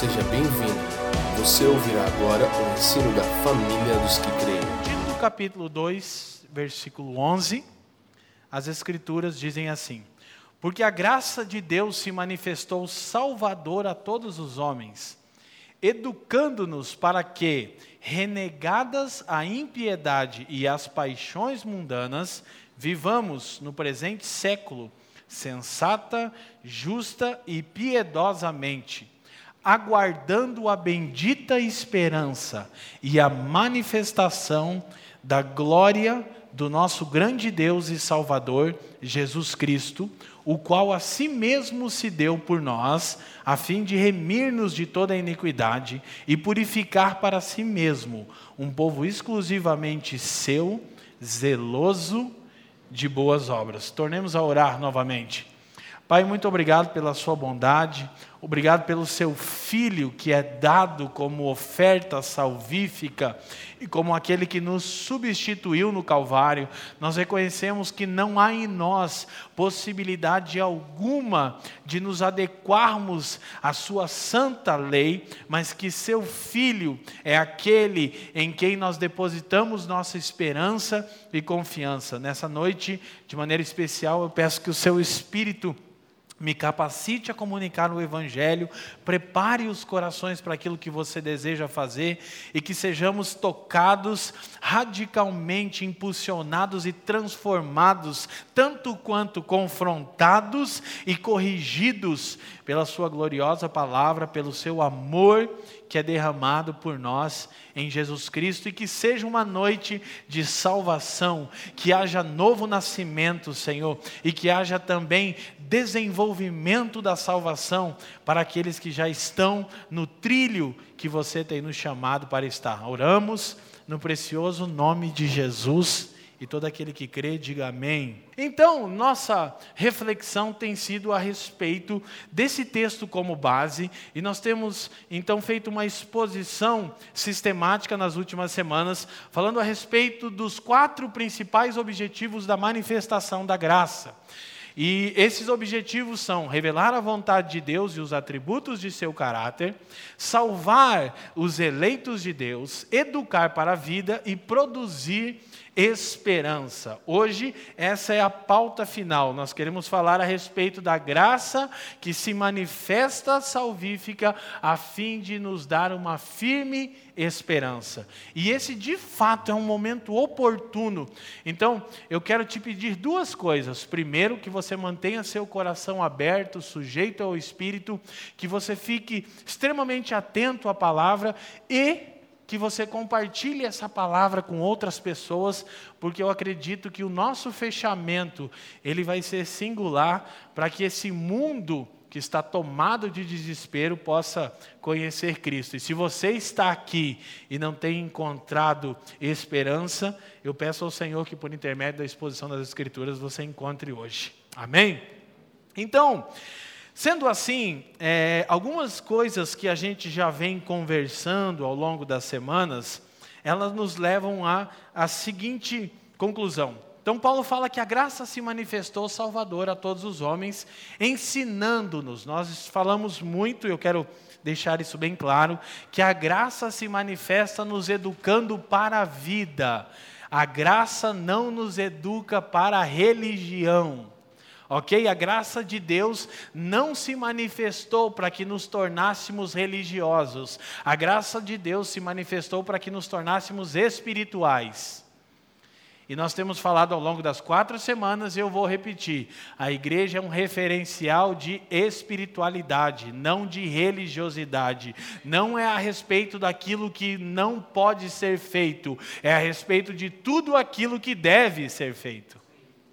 seja bem-vindo. Você ouvirá agora o ensino da família dos que creem. Tito capítulo 2, versículo 11, as escrituras dizem assim: Porque a graça de Deus se manifestou salvador a todos os homens, educando-nos para que, renegadas a impiedade e as paixões mundanas, vivamos no presente século sensata, justa e piedosamente, aguardando a bendita esperança e a manifestação da glória do nosso grande Deus e Salvador, Jesus Cristo, o qual a si mesmo se deu por nós, a fim de remir-nos de toda a iniquidade e purificar para si mesmo um povo exclusivamente seu, zeloso de boas obras. Tornemos a orar novamente. Pai, muito obrigado pela sua bondade, obrigado pelo seu filho que é dado como oferta salvífica e como aquele que nos substituiu no Calvário. Nós reconhecemos que não há em nós possibilidade alguma de nos adequarmos à sua santa lei, mas que seu filho é aquele em quem nós depositamos nossa esperança e confiança. Nessa noite, de maneira especial, eu peço que o seu espírito me capacite a comunicar o Evangelho, prepare os corações para aquilo que você deseja fazer e que sejamos tocados, radicalmente impulsionados e transformados, tanto quanto confrontados e corrigidos pela Sua gloriosa palavra, pelo Seu amor que é derramado por nós em Jesus Cristo e que seja uma noite de salvação, que haja novo nascimento, Senhor, e que haja também desenvolvimento da salvação para aqueles que já estão no trilho que você tem nos chamado para estar. Oramos no precioso nome de Jesus. E todo aquele que crê, diga amém. Então, nossa reflexão tem sido a respeito desse texto como base, e nós temos então feito uma exposição sistemática nas últimas semanas, falando a respeito dos quatro principais objetivos da manifestação da graça. E esses objetivos são revelar a vontade de Deus e os atributos de seu caráter, salvar os eleitos de Deus, educar para a vida e produzir esperança. Hoje, essa é a pauta final. Nós queremos falar a respeito da graça que se manifesta salvífica a fim de nos dar uma firme esperança. E esse, de fato, é um momento oportuno. Então, eu quero te pedir duas coisas. Primeiro, que você mantenha seu coração aberto, sujeito ao Espírito, que você fique extremamente atento à palavra e que você compartilhe essa palavra com outras pessoas, porque eu acredito que o nosso fechamento, ele vai ser singular para que esse mundo que está tomado de desespero possa conhecer Cristo. E se você está aqui e não tem encontrado esperança, eu peço ao Senhor que por intermédio da exposição das escrituras você encontre hoje. Amém? Então, Sendo assim, é, algumas coisas que a gente já vem conversando ao longo das semanas, elas nos levam à a, a seguinte conclusão. Então, Paulo fala que a graça se manifestou salvadora a todos os homens, ensinando-nos. Nós falamos muito, eu quero deixar isso bem claro, que a graça se manifesta nos educando para a vida. A graça não nos educa para a religião ok? A graça de Deus não se manifestou para que nos tornássemos religiosos, a graça de Deus se manifestou para que nos tornássemos espirituais. E nós temos falado ao longo das quatro semanas, e eu vou repetir: a igreja é um referencial de espiritualidade, não de religiosidade. Não é a respeito daquilo que não pode ser feito, é a respeito de tudo aquilo que deve ser feito.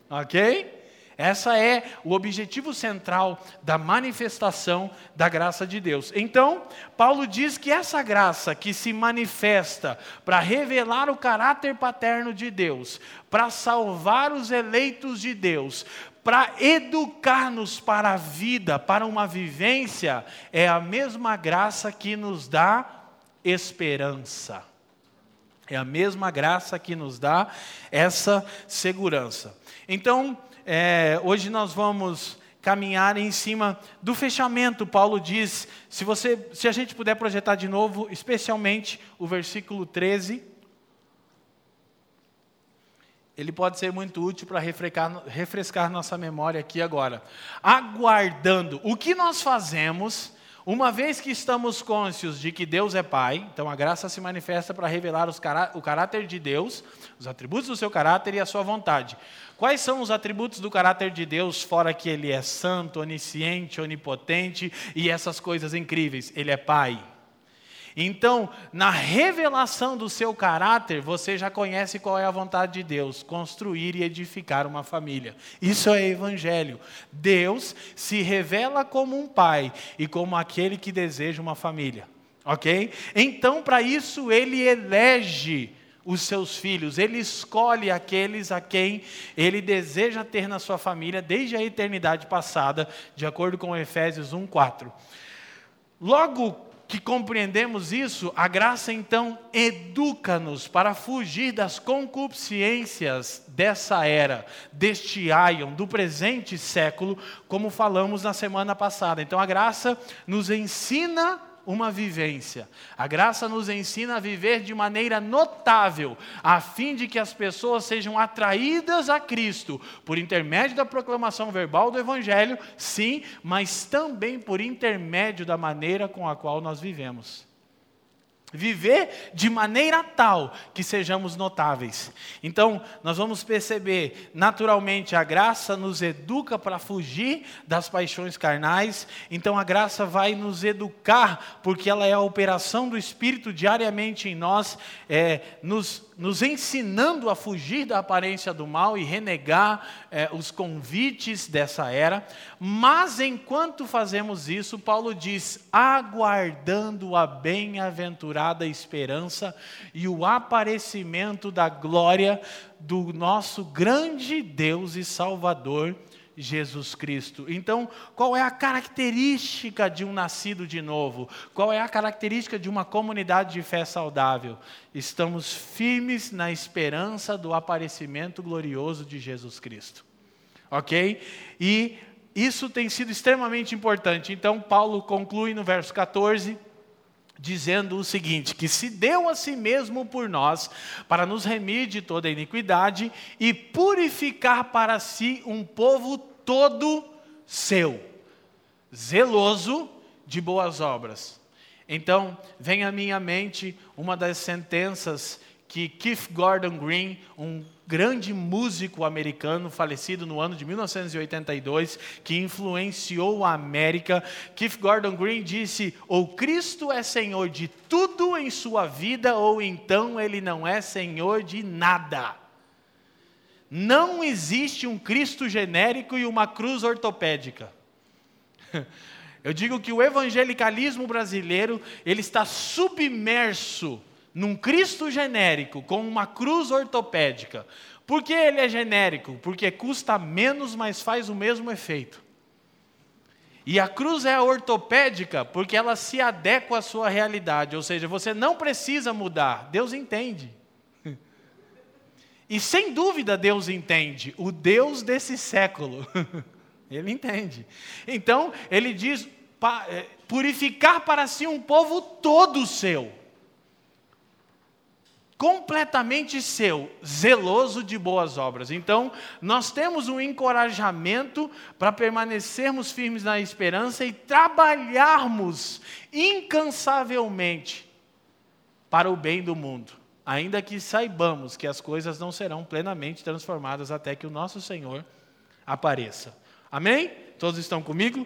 Ok? Essa é o objetivo central da manifestação da graça de Deus. Então, Paulo diz que essa graça que se manifesta para revelar o caráter paterno de Deus, para salvar os eleitos de Deus, para educar-nos para a vida, para uma vivência, é a mesma graça que nos dá esperança. É a mesma graça que nos dá essa segurança. Então, é, hoje nós vamos caminhar em cima do fechamento. Paulo diz, se você, se a gente puder projetar de novo, especialmente o versículo 13, ele pode ser muito útil para refrescar, refrescar nossa memória aqui agora. Aguardando. O que nós fazemos, uma vez que estamos cônscios de que Deus é Pai, então a graça se manifesta para revelar cará o caráter de Deus, os atributos do seu caráter e a sua vontade. Quais são os atributos do caráter de Deus, fora que Ele é santo, onisciente, onipotente e essas coisas incríveis? Ele é Pai. Então, na revelação do seu caráter, você já conhece qual é a vontade de Deus: construir e edificar uma família. Isso é evangelho. Deus se revela como um pai e como aquele que deseja uma família. Ok? Então, para isso, ele elege os seus filhos, ele escolhe aqueles a quem ele deseja ter na sua família desde a eternidade passada, de acordo com Efésios 1:4. Logo que compreendemos isso, a graça então educa-nos para fugir das concupiscências dessa era, deste aion, do presente século, como falamos na semana passada. Então a graça nos ensina uma vivência. A graça nos ensina a viver de maneira notável, a fim de que as pessoas sejam atraídas a Cristo por intermédio da proclamação verbal do Evangelho, sim, mas também por intermédio da maneira com a qual nós vivemos. Viver de maneira tal que sejamos notáveis. Então, nós vamos perceber, naturalmente, a graça nos educa para fugir das paixões carnais. Então, a graça vai nos educar, porque ela é a operação do Espírito diariamente em nós, é, nos nos ensinando a fugir da aparência do mal e renegar é, os convites dessa era, mas enquanto fazemos isso, Paulo diz: aguardando a bem-aventurada esperança e o aparecimento da glória do nosso grande Deus e Salvador Jesus Cristo. Então, qual é a característica de um nascido de novo? Qual é a característica de uma comunidade de fé saudável? Estamos firmes na esperança do aparecimento glorioso de Jesus Cristo. Ok? E isso tem sido extremamente importante. Então, Paulo conclui no verso 14 dizendo o seguinte: que se deu a si mesmo por nós, para nos remir de toda iniquidade e purificar para si um povo todo seu, zeloso de boas obras. Então, vem à minha mente uma das sentenças que Keith Gordon Green, um grande músico americano falecido no ano de 1982, que influenciou a América. Keith Gordon Green disse: ou Cristo é Senhor de tudo em sua vida, ou então ele não é Senhor de nada. Não existe um Cristo genérico e uma cruz ortopédica. Eu digo que o evangelicalismo brasileiro, ele está submerso num Cristo genérico com uma cruz ortopédica. Por que ele é genérico? Porque custa menos, mas faz o mesmo efeito. E a cruz é ortopédica porque ela se adequa à sua realidade, ou seja, você não precisa mudar, Deus entende. E sem dúvida Deus entende, o Deus desse século, ele entende. Então, ele diz: é, purificar para si um povo todo seu completamente seu, zeloso de boas obras. Então, nós temos um encorajamento para permanecermos firmes na esperança e trabalharmos incansavelmente para o bem do mundo, ainda que saibamos que as coisas não serão plenamente transformadas até que o nosso Senhor apareça. Amém? Todos estão comigo?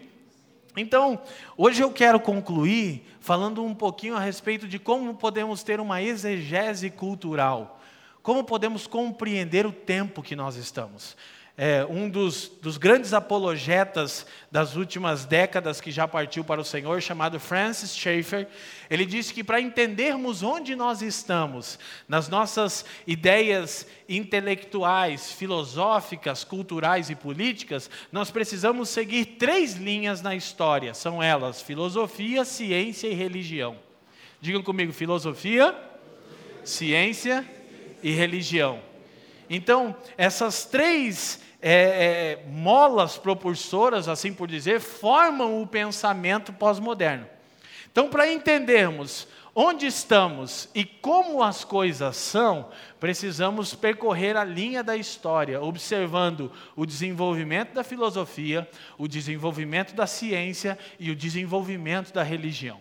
Então, hoje eu quero concluir falando um pouquinho a respeito de como podemos ter uma exegese cultural, como podemos compreender o tempo que nós estamos é, um dos, dos, grandes apologetas das últimas décadas que já partiu para o Senhor, chamado Francis Schaeffer, ele disse que para entendermos onde nós estamos, nas nossas ideias intelectuais, filosóficas, culturais e políticas, nós precisamos seguir três linhas na história. São elas: filosofia, ciência e religião. Digam comigo: filosofia, ciência e religião. Então, essas três é, é, molas propulsoras, assim por dizer, formam o pensamento pós-moderno. Então, para entendermos onde estamos e como as coisas são, precisamos percorrer a linha da história, observando o desenvolvimento da filosofia, o desenvolvimento da ciência e o desenvolvimento da religião.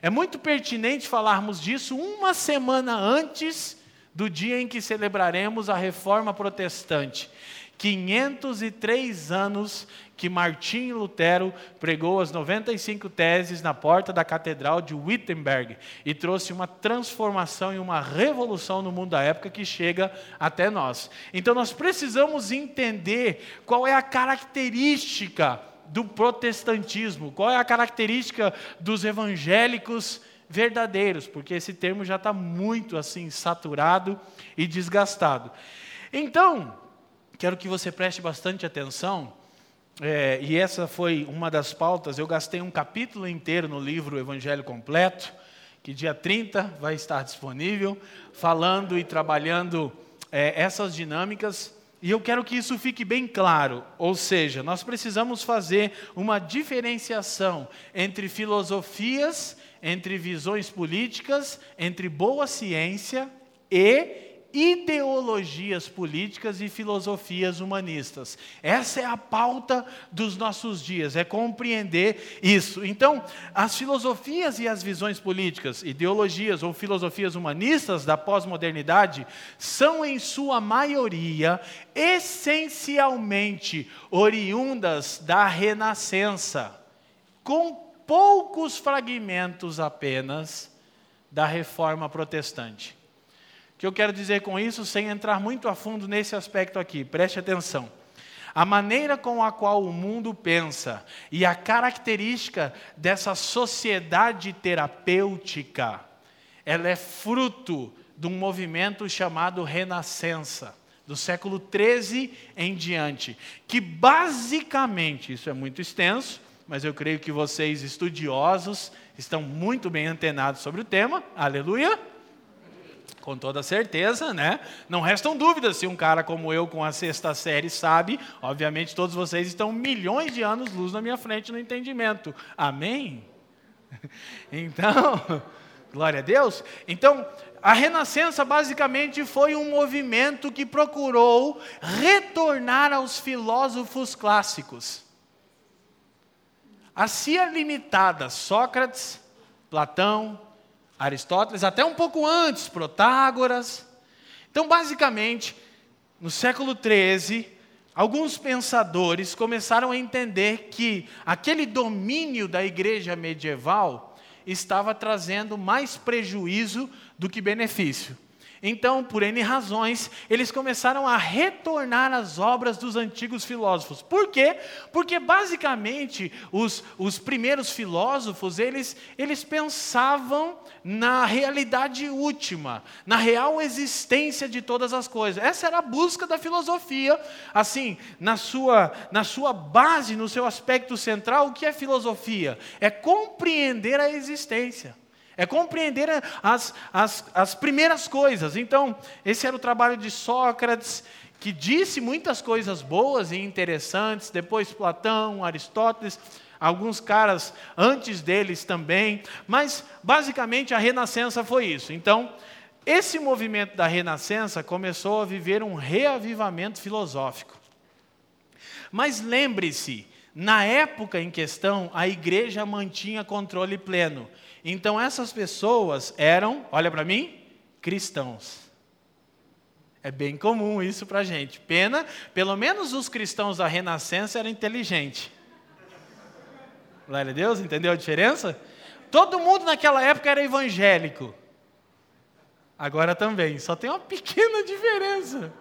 É muito pertinente falarmos disso uma semana antes do dia em que celebraremos a reforma protestante. 503 anos que Martinho Lutero pregou as 95 teses na porta da Catedral de Wittenberg e trouxe uma transformação e uma revolução no mundo da época que chega até nós. Então nós precisamos entender qual é a característica do protestantismo, qual é a característica dos evangélicos verdadeiros, porque esse termo já está muito assim saturado e desgastado. Então, quero que você preste bastante atenção, é, e essa foi uma das pautas. Eu gastei um capítulo inteiro no livro Evangelho Completo, que dia 30 vai estar disponível, falando e trabalhando é, essas dinâmicas. E eu quero que isso fique bem claro, ou seja, nós precisamos fazer uma diferenciação entre filosofias, entre visões políticas, entre boa ciência e ideologias políticas e filosofias humanistas. Essa é a pauta dos nossos dias, é compreender isso. Então, as filosofias e as visões políticas, ideologias ou filosofias humanistas da pós-modernidade são, em sua maioria, essencialmente oriundas da Renascença, com poucos fragmentos apenas da reforma protestante que eu quero dizer com isso, sem entrar muito a fundo nesse aspecto aqui, preste atenção. A maneira com a qual o mundo pensa e a característica dessa sociedade terapêutica, ela é fruto de um movimento chamado Renascença, do século 13 em diante, que basicamente, isso é muito extenso, mas eu creio que vocês estudiosos estão muito bem antenados sobre o tema, aleluia com toda certeza, né? Não restam dúvidas se um cara como eu, com a sexta série, sabe. Obviamente, todos vocês estão milhões de anos luz na minha frente no entendimento. Amém? Então, glória a Deus. Então, a Renascença basicamente foi um movimento que procurou retornar aos filósofos clássicos. A Cia limitada, Sócrates, Platão, Aristóteles, até um pouco antes, Protágoras. Então, basicamente, no século XIII, alguns pensadores começaram a entender que aquele domínio da igreja medieval estava trazendo mais prejuízo do que benefício. Então, por N razões, eles começaram a retornar às obras dos antigos filósofos. Por quê? Porque, basicamente, os, os primeiros filósofos, eles, eles pensavam na realidade última, na real existência de todas as coisas. Essa era a busca da filosofia. Assim, na sua, na sua base, no seu aspecto central, o que é filosofia? É compreender a existência. É compreender as, as, as primeiras coisas. Então, esse era o trabalho de Sócrates, que disse muitas coisas boas e interessantes. Depois, Platão, Aristóteles, alguns caras antes deles também. Mas, basicamente, a Renascença foi isso. Então, esse movimento da Renascença começou a viver um reavivamento filosófico. Mas lembre-se, na época em questão, a igreja mantinha controle pleno. Então essas pessoas eram, olha para mim, cristãos. É bem comum isso para a gente. Pena, pelo menos os cristãos da Renascença eram inteligentes. Glória a Deus, entendeu a diferença? Todo mundo naquela época era evangélico. Agora também, só tem uma pequena diferença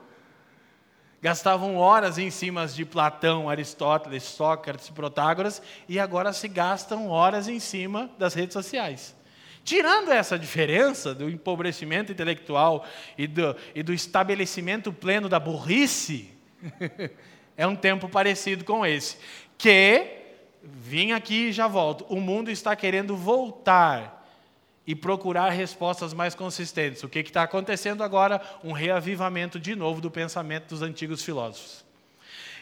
gastavam horas em cima de Platão, Aristóteles, Sócrates, Protágoras, e agora se gastam horas em cima das redes sociais. Tirando essa diferença do empobrecimento intelectual e do, e do estabelecimento pleno da burrice, é um tempo parecido com esse. Que, vim aqui e já volto, o mundo está querendo voltar e procurar respostas mais consistentes. O que está acontecendo agora? Um reavivamento de novo do pensamento dos antigos filósofos.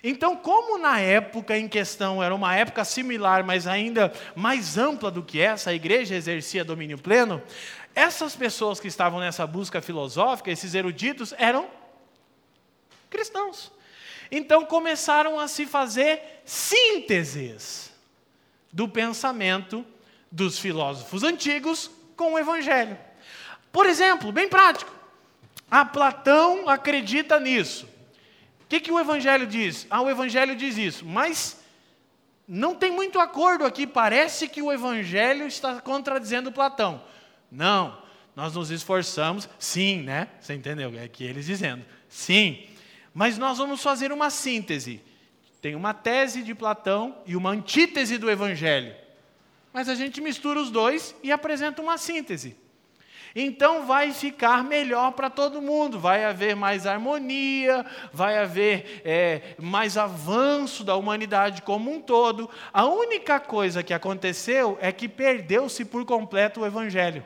Então, como na época em questão era uma época similar, mas ainda mais ampla do que essa, a igreja exercia domínio pleno, essas pessoas que estavam nessa busca filosófica, esses eruditos, eram cristãos. Então começaram a se fazer sínteses do pensamento dos filósofos antigos com o Evangelho. Por exemplo, bem prático, a Platão acredita nisso. O que, que o Evangelho diz? Ah, o Evangelho diz isso, mas não tem muito acordo aqui. Parece que o Evangelho está contradizendo Platão. Não, nós nos esforçamos, sim, né? Você entendeu? É que eles dizendo, sim, mas nós vamos fazer uma síntese. Tem uma tese de Platão e uma antítese do Evangelho. Mas a gente mistura os dois e apresenta uma síntese. Então vai ficar melhor para todo mundo, vai haver mais harmonia, vai haver é, mais avanço da humanidade como um todo. A única coisa que aconteceu é que perdeu-se por completo o Evangelho.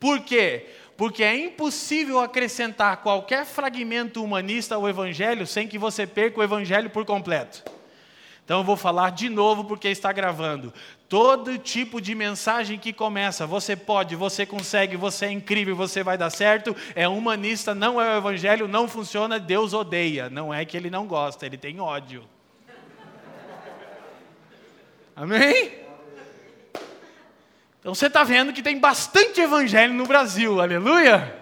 Por quê? Porque é impossível acrescentar qualquer fragmento humanista ao Evangelho sem que você perca o Evangelho por completo. Então eu vou falar de novo porque está gravando. Todo tipo de mensagem que começa, você pode, você consegue, você é incrível, você vai dar certo, é humanista, não é o evangelho, não funciona, Deus odeia. Não é que ele não gosta, ele tem ódio. Amém? Então você está vendo que tem bastante evangelho no Brasil, aleluia?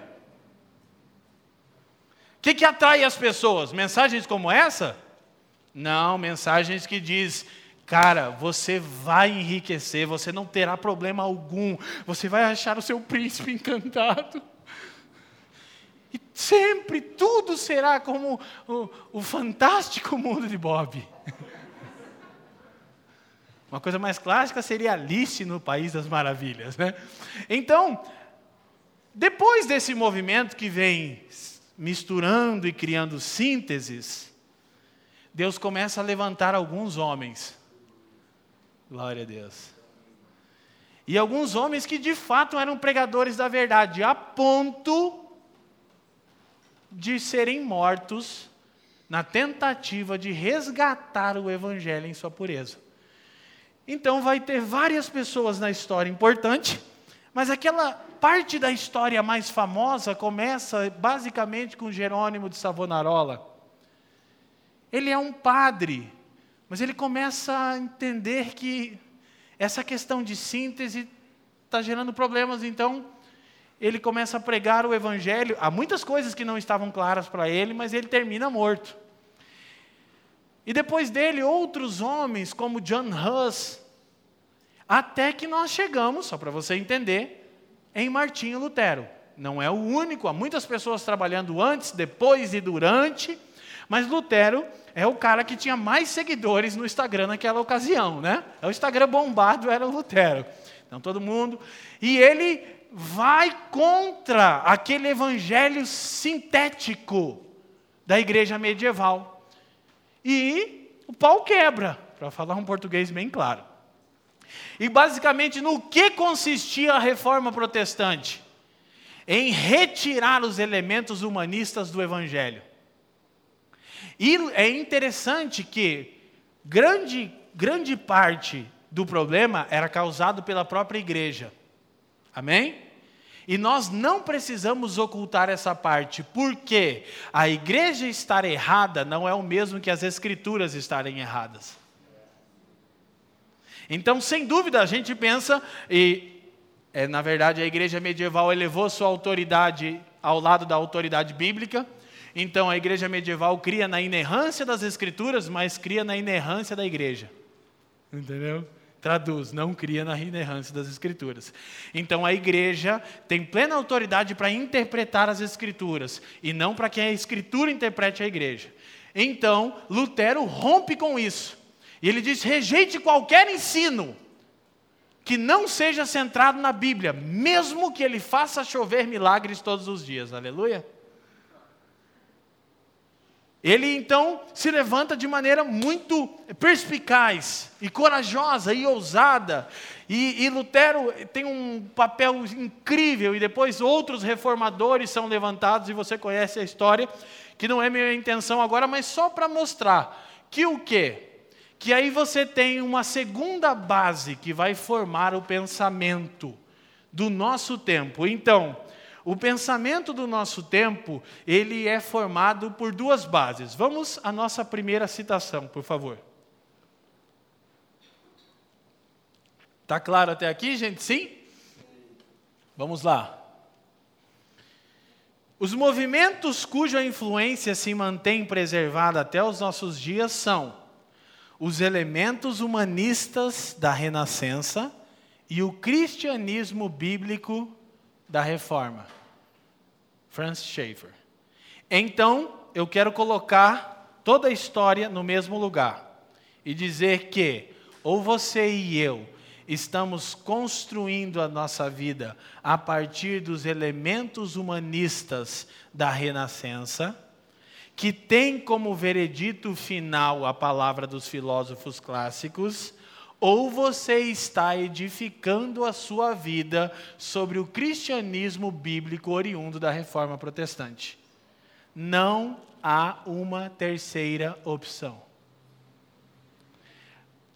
O que, que atrai as pessoas? Mensagens como essa? Não, mensagens que diz, cara, você vai enriquecer, você não terá problema algum, você vai achar o seu príncipe encantado. E sempre tudo será como o, o fantástico mundo de Bob. Uma coisa mais clássica seria Alice no País das Maravilhas. Né? Então, depois desse movimento que vem misturando e criando sínteses, Deus começa a levantar alguns homens. Glória a Deus. E alguns homens que de fato eram pregadores da verdade, a ponto de serem mortos na tentativa de resgatar o evangelho em sua pureza. Então vai ter várias pessoas na história importante, mas aquela parte da história mais famosa começa basicamente com Jerônimo de Savonarola. Ele é um padre, mas ele começa a entender que essa questão de síntese está gerando problemas, então ele começa a pregar o evangelho. Há muitas coisas que não estavam claras para ele, mas ele termina morto. E depois dele, outros homens, como John Huss, até que nós chegamos, só para você entender, em Martinho Lutero. Não é o único, há muitas pessoas trabalhando antes, depois e durante, mas Lutero é o cara que tinha mais seguidores no Instagram naquela ocasião, né? É o Instagram bombado era o Lutero. Então todo mundo. E ele vai contra aquele evangelho sintético da igreja medieval. E o pau quebra, para falar um português bem claro. E basicamente no que consistia a reforma protestante? Em retirar os elementos humanistas do evangelho. E é interessante que grande, grande parte do problema era causado pela própria igreja. Amém? E nós não precisamos ocultar essa parte, porque a igreja estar errada não é o mesmo que as escrituras estarem erradas. Então, sem dúvida, a gente pensa, e é, na verdade a igreja medieval elevou sua autoridade ao lado da autoridade bíblica. Então, a igreja medieval cria na inerrância das escrituras, mas cria na inerrância da igreja. Entendeu? Traduz, não cria na inerrância das Escrituras. Então a igreja tem plena autoridade para interpretar as Escrituras e não para que a Escritura interprete a igreja. Então Lutero rompe com isso. E ele diz: rejeite qualquer ensino que não seja centrado na Bíblia, mesmo que ele faça chover milagres todos os dias. Aleluia. Ele então se levanta de maneira muito perspicaz e corajosa e ousada. E, e, Lutero tem um papel incrível, e depois outros reformadores são levantados, e você conhece a história, que não é minha intenção agora, mas só para mostrar que o quê? Que aí você tem uma segunda base que vai formar o pensamento do nosso tempo. Então, o pensamento do nosso tempo, ele é formado por duas bases. Vamos à nossa primeira citação, por favor. Tá claro até aqui, gente? Sim? Vamos lá. Os movimentos cuja influência se mantém preservada até os nossos dias são os elementos humanistas da Renascença e o cristianismo bíblico da Reforma. Francis Schaeffer. Então, eu quero colocar toda a história no mesmo lugar e dizer que ou você e eu estamos construindo a nossa vida a partir dos elementos humanistas da Renascença, que tem como veredito final a palavra dos filósofos clássicos, ou você está edificando a sua vida sobre o cristianismo bíblico oriundo da reforma protestante. Não há uma terceira opção.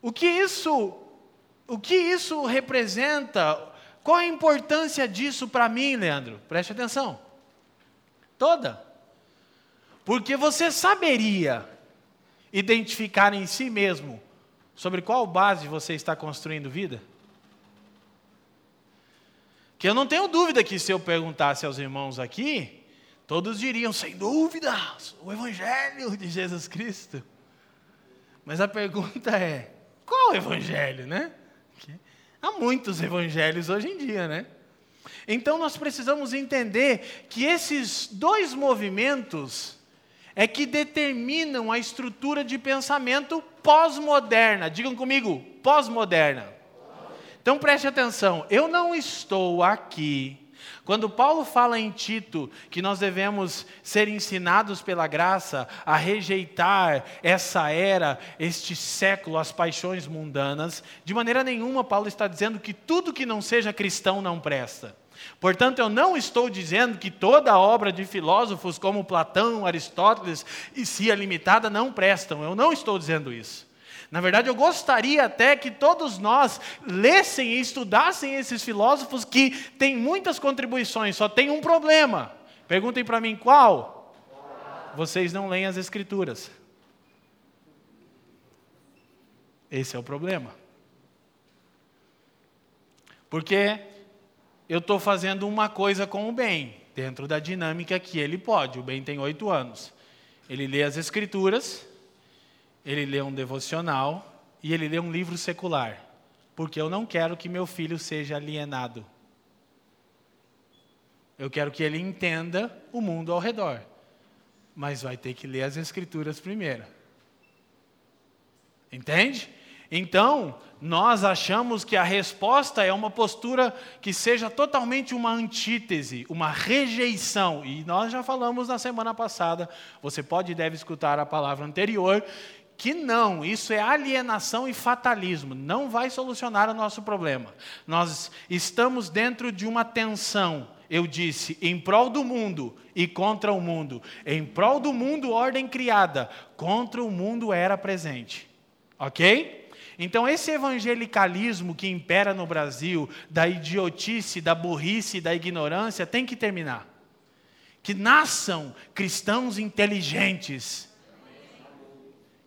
O que isso, o que isso representa? Qual a importância disso para mim, Leandro? Preste atenção. Toda. Porque você saberia identificar em si mesmo Sobre qual base você está construindo vida? Que eu não tenho dúvida que se eu perguntasse aos irmãos aqui, todos diriam, sem dúvida, o Evangelho de Jesus Cristo. Mas a pergunta é: qual evangelho, né? Há muitos evangelhos hoje em dia, né? Então nós precisamos entender que esses dois movimentos é que determinam a estrutura de pensamento pós-moderna. Digam comigo, pós-moderna. Então preste atenção, eu não estou aqui. Quando Paulo fala em Tito que nós devemos ser ensinados pela graça a rejeitar essa era, este século, as paixões mundanas, de maneira nenhuma Paulo está dizendo que tudo que não seja cristão não presta. Portanto, eu não estou dizendo que toda obra de filósofos como Platão, Aristóteles e Cia Limitada não prestam. Eu não estou dizendo isso. Na verdade, eu gostaria até que todos nós lessem e estudassem esses filósofos que têm muitas contribuições, só tem um problema. Perguntem para mim qual? Vocês não leem as Escrituras. Esse é o problema. Porque eu estou fazendo uma coisa com o bem, dentro da dinâmica que ele pode. O bem tem oito anos. Ele lê as escrituras, ele lê um devocional e ele lê um livro secular. Porque eu não quero que meu filho seja alienado. Eu quero que ele entenda o mundo ao redor. Mas vai ter que ler as escrituras primeiro. Entende? Então, nós achamos que a resposta é uma postura que seja totalmente uma antítese, uma rejeição. E nós já falamos na semana passada, você pode e deve escutar a palavra anterior, que não, isso é alienação e fatalismo, não vai solucionar o nosso problema. Nós estamos dentro de uma tensão. Eu disse, em prol do mundo e contra o mundo. Em prol do mundo, ordem criada, contra o mundo era presente. Ok? Então, esse evangelicalismo que impera no Brasil, da idiotice, da burrice, da ignorância, tem que terminar. Que nasçam cristãos inteligentes,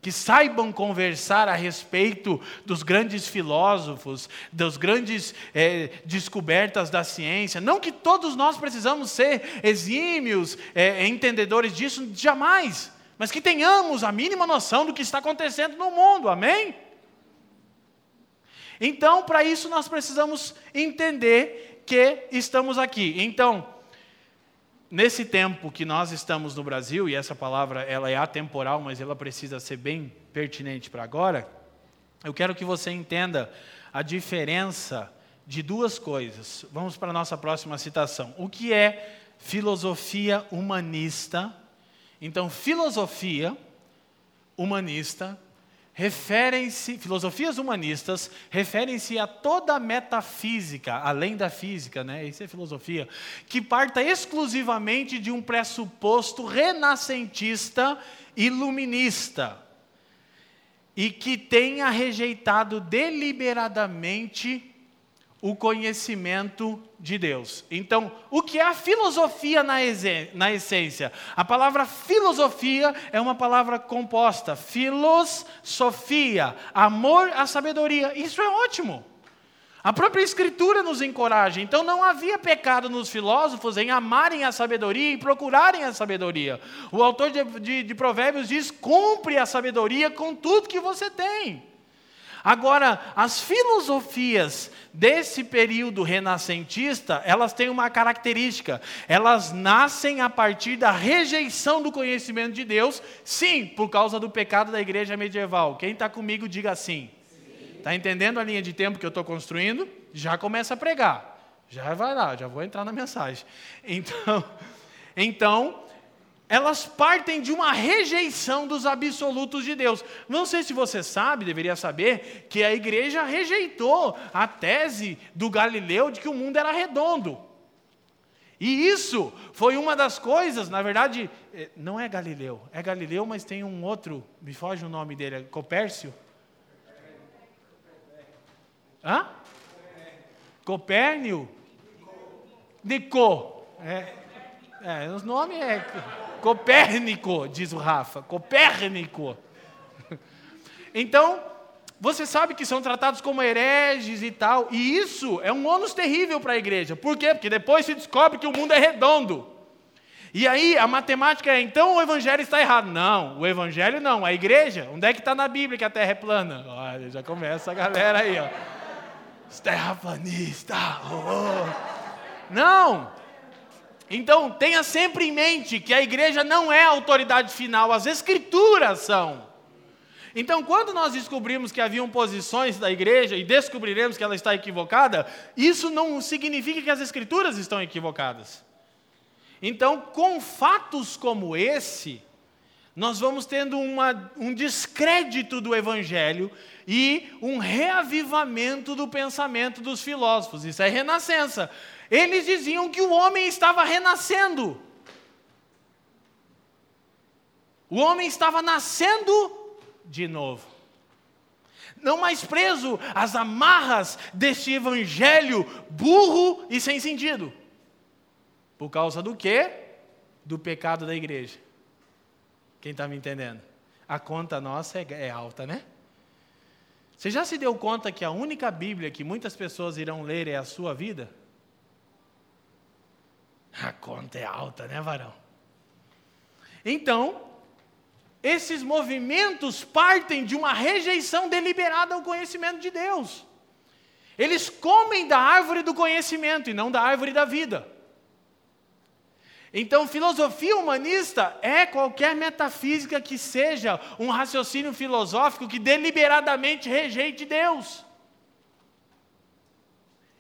que saibam conversar a respeito dos grandes filósofos, das grandes é, descobertas da ciência. Não que todos nós precisamos ser exímios, é, entendedores disso, jamais. Mas que tenhamos a mínima noção do que está acontecendo no mundo, amém? Então, para isso, nós precisamos entender que estamos aqui. Então, nesse tempo que nós estamos no Brasil, e essa palavra ela é atemporal, mas ela precisa ser bem pertinente para agora, eu quero que você entenda a diferença de duas coisas. Vamos para a nossa próxima citação. O que é filosofia humanista Então, filosofia humanista referem-se, filosofias humanistas referem-se a toda a metafísica, além da física, né? Isso é filosofia, que parta exclusivamente de um pressuposto renascentista iluminista e que tenha rejeitado deliberadamente o conhecimento de Deus. Então, o que é a filosofia na, na essência? A palavra filosofia é uma palavra composta. Filos, sofia, amor à sabedoria. Isso é ótimo. A própria Escritura nos encoraja. Então, não havia pecado nos filósofos em amarem a sabedoria e procurarem a sabedoria. O autor de, de, de Provérbios diz: cumpre a sabedoria com tudo que você tem. Agora, as filosofias desse período renascentista, elas têm uma característica. Elas nascem a partir da rejeição do conhecimento de Deus, sim, por causa do pecado da igreja medieval. Quem está comigo, diga sim. Está entendendo a linha de tempo que eu estou construindo? Já começa a pregar. Já vai lá, já vou entrar na mensagem. Então, então elas partem de uma rejeição dos absolutos de Deus. Não sei se você sabe, deveria saber, que a igreja rejeitou a tese do Galileu de que o mundo era redondo. E isso foi uma das coisas, na verdade, eh, não é Galileu, é Galileu, mas tem um outro, me foge o nome dele, é Copércio? Hã? Copérnio? Nicô. É, é, os nomes é. Copérnico, diz o Rafa. Copérnico. Então, você sabe que são tratados como hereges e tal, e isso é um ônus terrível para a igreja. Por quê? Porque depois se descobre que o mundo é redondo. E aí a matemática é, então o evangelho está errado. Não, o evangelho não, a igreja. Onde é que está na Bíblia que a terra é plana? Olha, já começa a galera aí, ó. Terraplanista. Oh. Não, então, tenha sempre em mente que a igreja não é a autoridade final, as escrituras são. Então, quando nós descobrimos que haviam posições da igreja e descobriremos que ela está equivocada, isso não significa que as escrituras estão equivocadas. Então, com fatos como esse, nós vamos tendo uma, um descrédito do evangelho e um reavivamento do pensamento dos filósofos. Isso é renascença. Eles diziam que o homem estava renascendo. O homem estava nascendo de novo. Não mais preso às amarras deste evangelho burro e sem sentido. Por causa do quê? Do pecado da igreja. Quem está me entendendo? A conta nossa é, é alta, né? Você já se deu conta que a única Bíblia que muitas pessoas irão ler é a sua vida? A conta é alta, né, varão? Então, esses movimentos partem de uma rejeição deliberada ao conhecimento de Deus. Eles comem da árvore do conhecimento e não da árvore da vida. Então, filosofia humanista é qualquer metafísica que seja um raciocínio filosófico que deliberadamente rejeite Deus.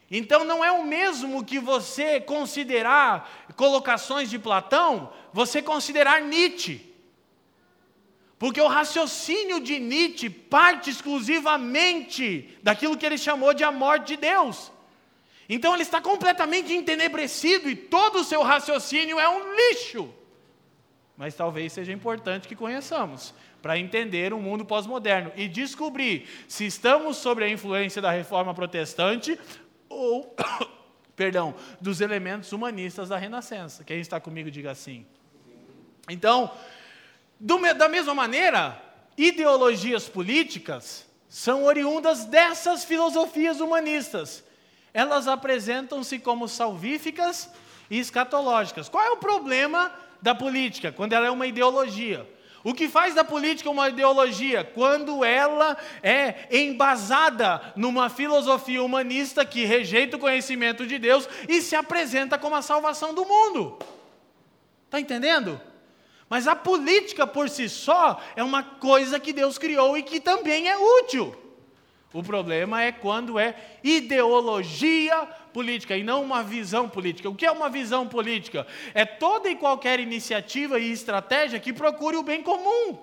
Então não é o mesmo que você considerar colocações de Platão, você considerar Nietzsche. Porque o raciocínio de Nietzsche parte exclusivamente daquilo que ele chamou de a morte de Deus. Então ele está completamente entenebrecido e todo o seu raciocínio é um lixo. Mas talvez seja importante que conheçamos para entender o mundo pós-moderno e descobrir se estamos sob a influência da reforma protestante ou, perdão, dos elementos humanistas da Renascença. Quem está comigo, diga assim. Então, do, da mesma maneira, ideologias políticas são oriundas dessas filosofias humanistas. Elas apresentam-se como salvíficas e escatológicas. Qual é o problema da política quando ela é uma ideologia? O que faz da política uma ideologia? Quando ela é embasada numa filosofia humanista que rejeita o conhecimento de Deus e se apresenta como a salvação do mundo. Está entendendo? Mas a política por si só é uma coisa que Deus criou e que também é útil. O problema é quando é ideologia política e não uma visão política. O que é uma visão política? É toda e qualquer iniciativa e estratégia que procure o bem comum.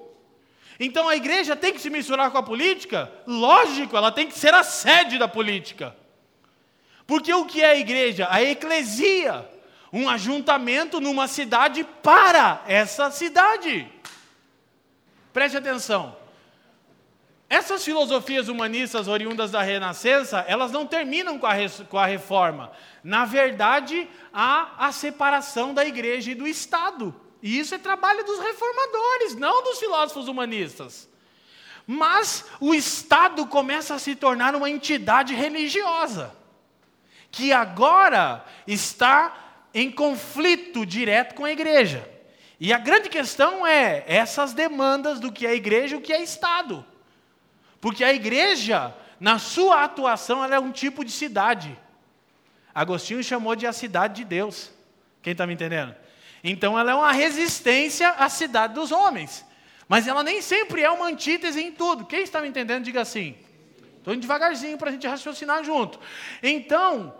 Então a igreja tem que se misturar com a política? Lógico, ela tem que ser a sede da política. Porque o que é a igreja? A eclesia, um ajuntamento numa cidade para essa cidade. Preste atenção. Essas filosofias humanistas oriundas da Renascença, elas não terminam com a, com a reforma. Na verdade, há a separação da igreja e do Estado. E isso é trabalho dos reformadores, não dos filósofos humanistas. Mas o Estado começa a se tornar uma entidade religiosa, que agora está em conflito direto com a igreja. E a grande questão é essas demandas do que é igreja e o que é Estado. Porque a igreja, na sua atuação, ela é um tipo de cidade. Agostinho chamou de a cidade de Deus. Quem está me entendendo? Então ela é uma resistência à cidade dos homens. Mas ela nem sempre é uma antítese em tudo. Quem está me entendendo, diga assim. Estou indo devagarzinho para a gente raciocinar junto. Então,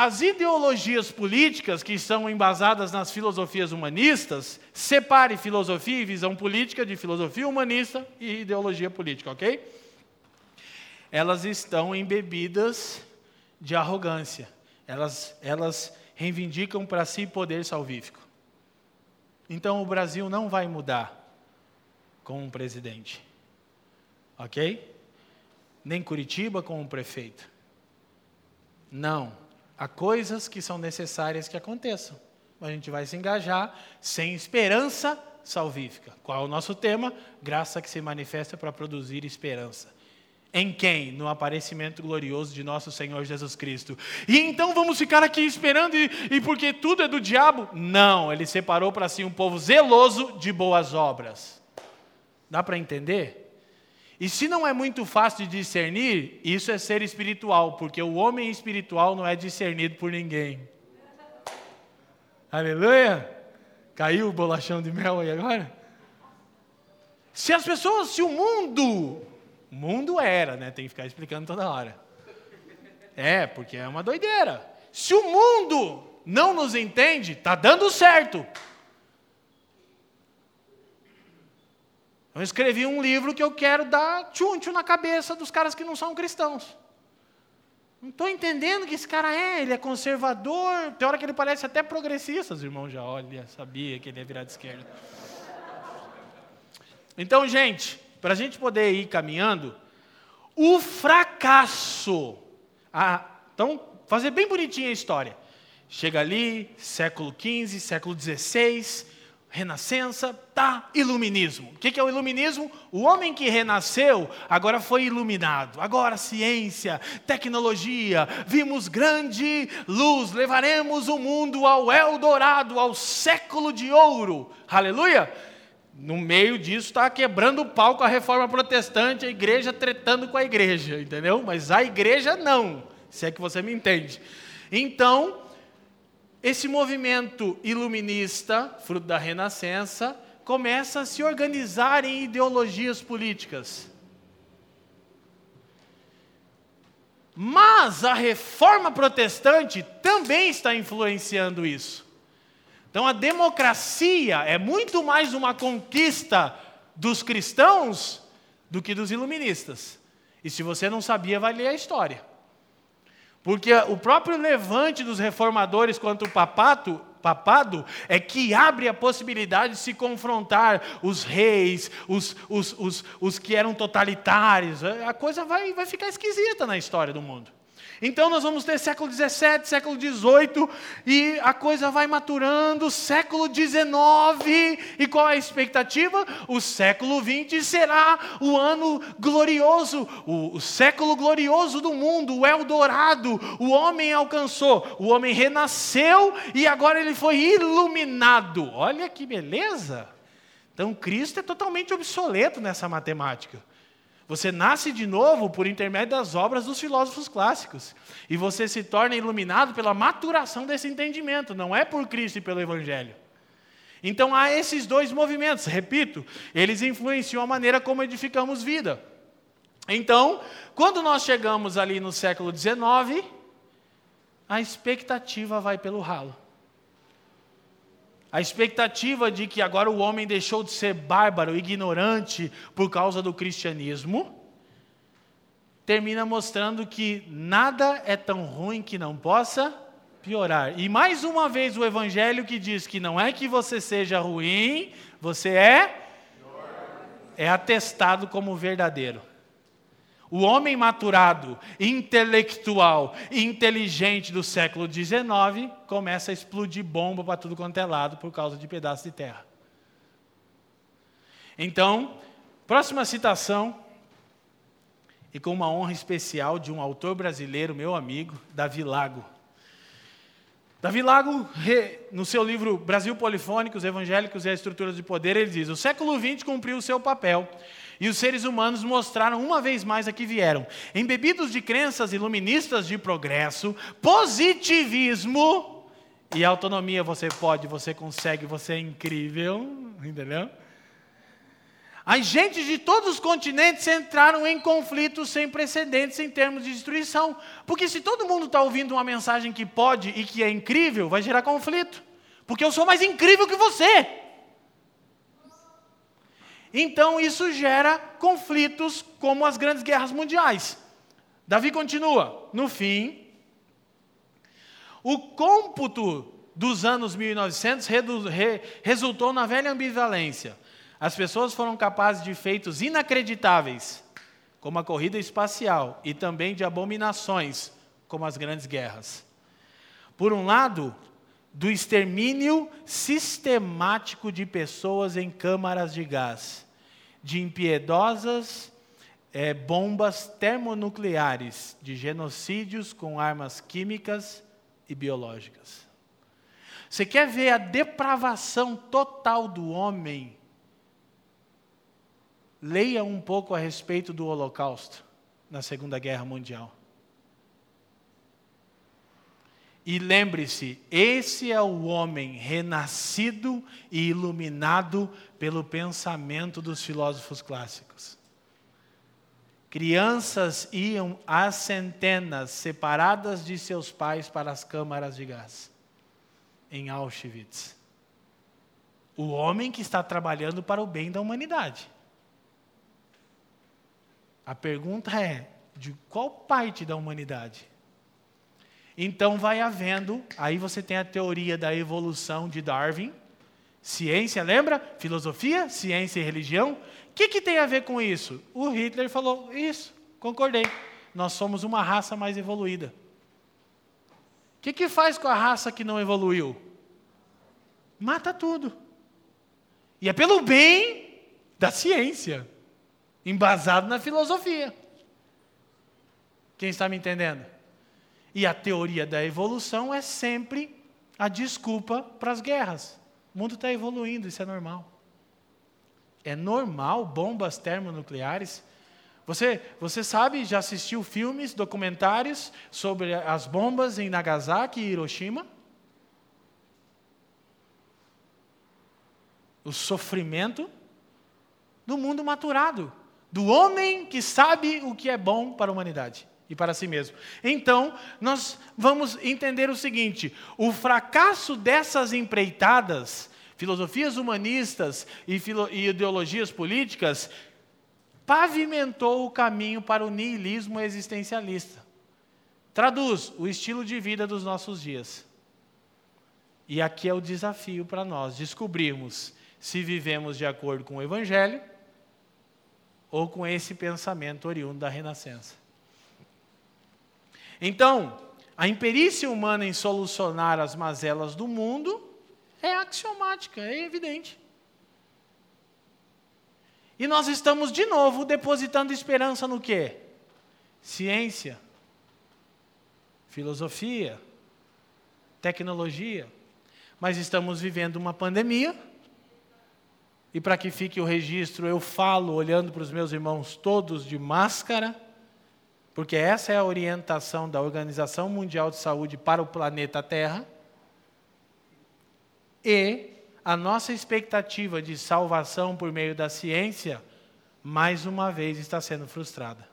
as ideologias políticas que são embasadas nas filosofias humanistas, separe filosofia e visão política de filosofia humanista e ideologia política, ok? Elas estão embebidas de arrogância. Elas, elas reivindicam para si poder salvífico. Então o Brasil não vai mudar com um presidente, ok? Nem Curitiba com um prefeito. Não Há coisas que são necessárias que aconteçam. A gente vai se engajar sem esperança salvífica. Qual é o nosso tema? Graça que se manifesta para produzir esperança. Em quem? No aparecimento glorioso de nosso Senhor Jesus Cristo. E então vamos ficar aqui esperando, e, e porque tudo é do diabo? Não, ele separou para si um povo zeloso de boas obras. Dá para entender? E se não é muito fácil de discernir, isso é ser espiritual, porque o homem espiritual não é discernido por ninguém. Aleluia! Caiu o bolachão de mel aí agora? Se as pessoas, se o mundo, mundo era, né? Tem que ficar explicando toda hora. É, porque é uma doideira. Se o mundo não nos entende, tá dando certo. Eu escrevi um livro que eu quero dar tchum-tchum na cabeça dos caras que não são cristãos. Não estou entendendo que esse cara é, ele é conservador, tem hora que ele parece até progressista, os irmãos já olham, sabia que ele ia virar de esquerda. Então, gente, para a gente poder ir caminhando, o fracasso, a, então, fazer bem bonitinha a história. Chega ali, século XV, século XVI, Renascença, tá, iluminismo. O que é o iluminismo? O homem que renasceu agora foi iluminado. Agora, ciência, tecnologia, vimos grande luz, levaremos o mundo ao Eldorado, ao século de ouro. Aleluia! No meio disso está quebrando o pau com a reforma protestante, a igreja tretando com a igreja, entendeu? Mas a igreja não, se é que você me entende. Então, esse movimento iluminista, fruto da Renascença, começa a se organizar em ideologias políticas. Mas a reforma protestante também está influenciando isso. Então a democracia é muito mais uma conquista dos cristãos do que dos iluministas. E se você não sabia, vai ler a história. Porque o próprio levante dos reformadores contra o papato, papado é que abre a possibilidade de se confrontar os reis, os, os, os, os que eram totalitários. A coisa vai, vai ficar esquisita na história do mundo. Então nós vamos ter século XVII, século XVIII, e a coisa vai maturando, século XIX, e qual é a expectativa? O século XX será o ano glorioso, o, o século glorioso do mundo, o Eldorado, o homem alcançou, o homem renasceu e agora ele foi iluminado. Olha que beleza! Então Cristo é totalmente obsoleto nessa matemática. Você nasce de novo por intermédio das obras dos filósofos clássicos. E você se torna iluminado pela maturação desse entendimento, não é por Cristo e pelo Evangelho. Então há esses dois movimentos, repito, eles influenciam a maneira como edificamos vida. Então, quando nós chegamos ali no século XIX, a expectativa vai pelo ralo. A expectativa de que agora o homem deixou de ser bárbaro, ignorante por causa do cristianismo, termina mostrando que nada é tão ruim que não possa piorar. E mais uma vez o evangelho que diz que não é que você seja ruim, você é é atestado como verdadeiro. O homem maturado, intelectual, inteligente do século XIX começa a explodir bomba para tudo quanto é lado por causa de pedaços de terra. Então, próxima citação, e com uma honra especial de um autor brasileiro, meu amigo, Davi Lago. Davi Lago, no seu livro Brasil Polifônico, os Evangélicos e as Estruturas de Poder, ele diz: o século XX cumpriu o seu papel e os seres humanos mostraram uma vez mais a que vieram. Embebidos de crenças iluministas de progresso, positivismo e autonomia. Você pode, você consegue, você é incrível. Entendeu? As gentes de todos os continentes entraram em conflitos sem precedentes em termos de destruição. Porque se todo mundo está ouvindo uma mensagem que pode e que é incrível, vai gerar conflito. Porque eu sou mais incrível que você. Então isso gera conflitos como as grandes guerras mundiais. Davi continua: no fim, o cômputo dos anos 1900 resultou na velha ambivalência. As pessoas foram capazes de feitos inacreditáveis, como a corrida espacial, e também de abominações, como as grandes guerras. Por um lado, do extermínio sistemático de pessoas em câmaras de gás, de impiedosas é, bombas termonucleares, de genocídios com armas químicas e biológicas. Você quer ver a depravação total do homem? Leia um pouco a respeito do Holocausto na Segunda Guerra Mundial. E lembre-se, esse é o homem renascido e iluminado pelo pensamento dos filósofos clássicos. Crianças iam às centenas, separadas de seus pais, para as câmaras de gás, em Auschwitz. O homem que está trabalhando para o bem da humanidade. A pergunta é: de qual parte da humanidade? Então vai havendo, aí você tem a teoria da evolução de Darwin, ciência, lembra? Filosofia, ciência e religião. O que, que tem a ver com isso? O Hitler falou isso, concordei. Nós somos uma raça mais evoluída. O que, que faz com a raça que não evoluiu? Mata tudo. E é pelo bem da ciência, embasado na filosofia. Quem está me entendendo? E a teoria da evolução é sempre a desculpa para as guerras. O mundo está evoluindo, isso é normal. É normal bombas termonucleares. Você, você sabe, já assistiu filmes, documentários sobre as bombas em Nagasaki e Hiroshima? O sofrimento do mundo maturado, do homem que sabe o que é bom para a humanidade e para si mesmo. Então, nós vamos entender o seguinte: o fracasso dessas empreitadas, filosofias humanistas e, filo e ideologias políticas, pavimentou o caminho para o niilismo existencialista. Traduz o estilo de vida dos nossos dias. E aqui é o desafio para nós descobrirmos se vivemos de acordo com o Evangelho ou com esse pensamento oriundo da Renascença. Então, a imperícia humana em solucionar as mazelas do mundo é axiomática, é evidente. E nós estamos de novo depositando esperança no quê? Ciência, filosofia, tecnologia. Mas estamos vivendo uma pandemia. E para que fique o registro, eu falo olhando para os meus irmãos todos de máscara porque essa é a orientação da Organização Mundial de Saúde para o planeta Terra, e a nossa expectativa de salvação por meio da ciência, mais uma vez, está sendo frustrada.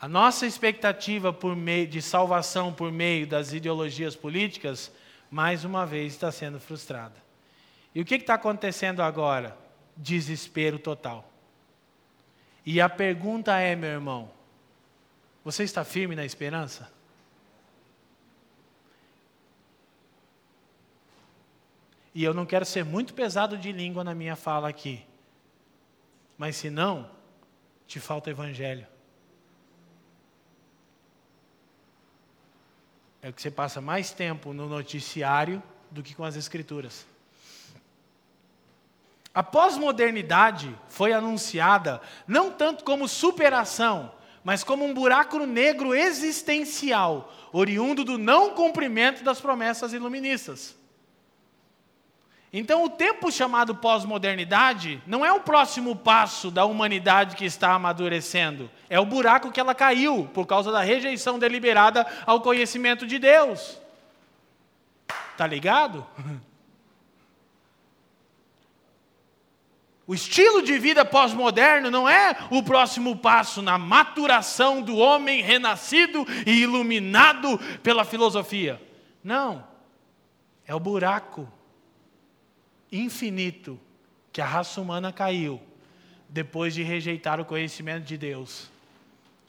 A nossa expectativa meio, de salvação por meio das ideologias políticas, mais uma vez, está sendo frustrada. E o que está acontecendo agora? Desespero total. E a pergunta é, meu irmão, você está firme na esperança? E eu não quero ser muito pesado de língua na minha fala aqui. Mas se não, te falta evangelho. É que você passa mais tempo no noticiário do que com as escrituras. A pós-modernidade foi anunciada não tanto como superação, mas como um buraco negro existencial, oriundo do não cumprimento das promessas iluministas. Então, o tempo chamado pós-modernidade não é o próximo passo da humanidade que está amadurecendo, é o buraco que ela caiu por causa da rejeição deliberada ao conhecimento de Deus. Tá ligado? O estilo de vida pós-moderno não é o próximo passo na maturação do homem renascido e iluminado pela filosofia. Não. É o buraco infinito que a raça humana caiu depois de rejeitar o conhecimento de Deus.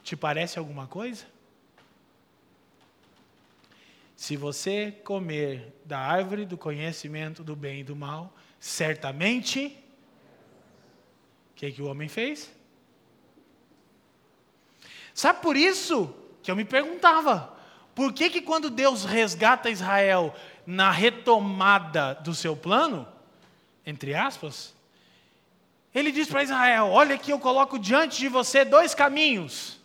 Te parece alguma coisa? Se você comer da árvore do conhecimento do bem e do mal, certamente que, que o homem fez? Sabe por isso que eu me perguntava, por que, que quando Deus resgata Israel na retomada do seu plano, entre aspas, ele diz para Israel: Olha aqui, eu coloco diante de você dois caminhos,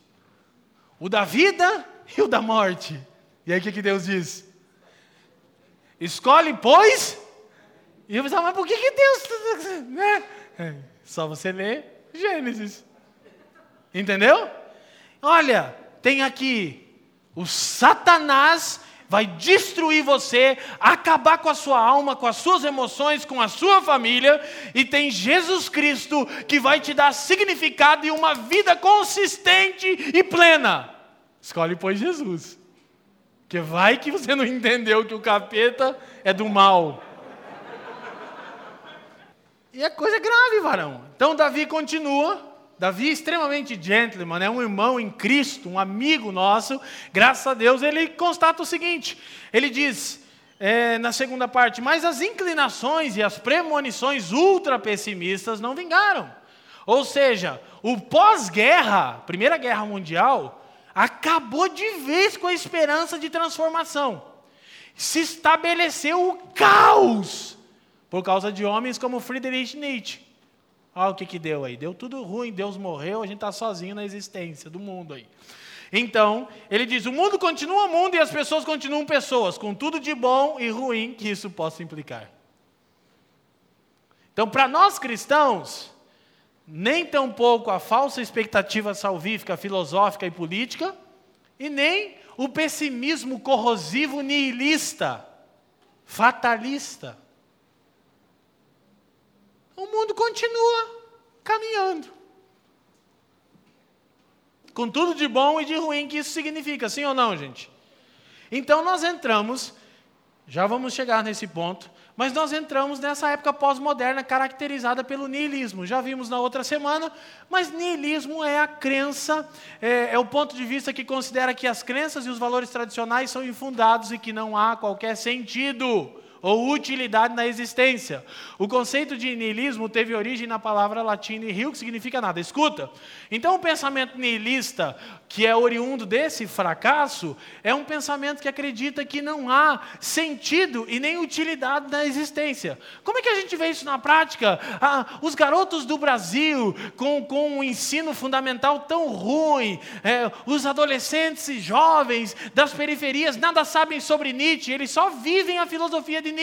o da vida e o da morte. E aí o que, que Deus diz? Escolhe, pois. E eu pensava, mas por que, que Deus. Né? Só você ler Gênesis. Entendeu? Olha, tem aqui o Satanás vai destruir você, acabar com a sua alma, com as suas emoções, com a sua família, e tem Jesus Cristo que vai te dar significado e uma vida consistente e plena. Escolhe, pois, Jesus. Porque vai que você não entendeu que o capeta é do mal. E é coisa grave, varão. Então Davi continua Davi, extremamente gentleman, é um irmão em Cristo, um amigo nosso, graças a Deus, ele constata o seguinte: ele diz, é, na segunda parte, mas as inclinações e as premonições ultra pessimistas não vingaram. Ou seja, o pós-guerra, Primeira Guerra Mundial, acabou de vez com a esperança de transformação. Se estabeleceu o caos por causa de homens como Friedrich Nietzsche. Olha o que, que deu aí. Deu tudo ruim, Deus morreu, a gente está sozinho na existência do mundo aí. Então, ele diz: o mundo continua mundo e as pessoas continuam pessoas, com tudo de bom e ruim que isso possa implicar. Então, para nós cristãos, nem tampouco a falsa expectativa salvífica, filosófica e política, e nem o pessimismo corrosivo nihilista, fatalista. O mundo continua caminhando. Com tudo de bom e de ruim que isso significa, sim ou não, gente? Então nós entramos, já vamos chegar nesse ponto, mas nós entramos nessa época pós-moderna caracterizada pelo niilismo. Já vimos na outra semana, mas niilismo é a crença, é, é, o ponto de vista que considera que as crenças e os valores tradicionais são infundados e que não há qualquer sentido ou utilidade na existência. O conceito de niilismo teve origem na palavra latina nihil, que significa nada. Escuta. Então, o pensamento nihilista, que é oriundo desse fracasso, é um pensamento que acredita que não há sentido e nem utilidade na existência. Como é que a gente vê isso na prática? Ah, os garotos do Brasil, com, com um ensino fundamental tão ruim, é, os adolescentes e jovens das periferias nada sabem sobre Nietzsche, eles só vivem a filosofia de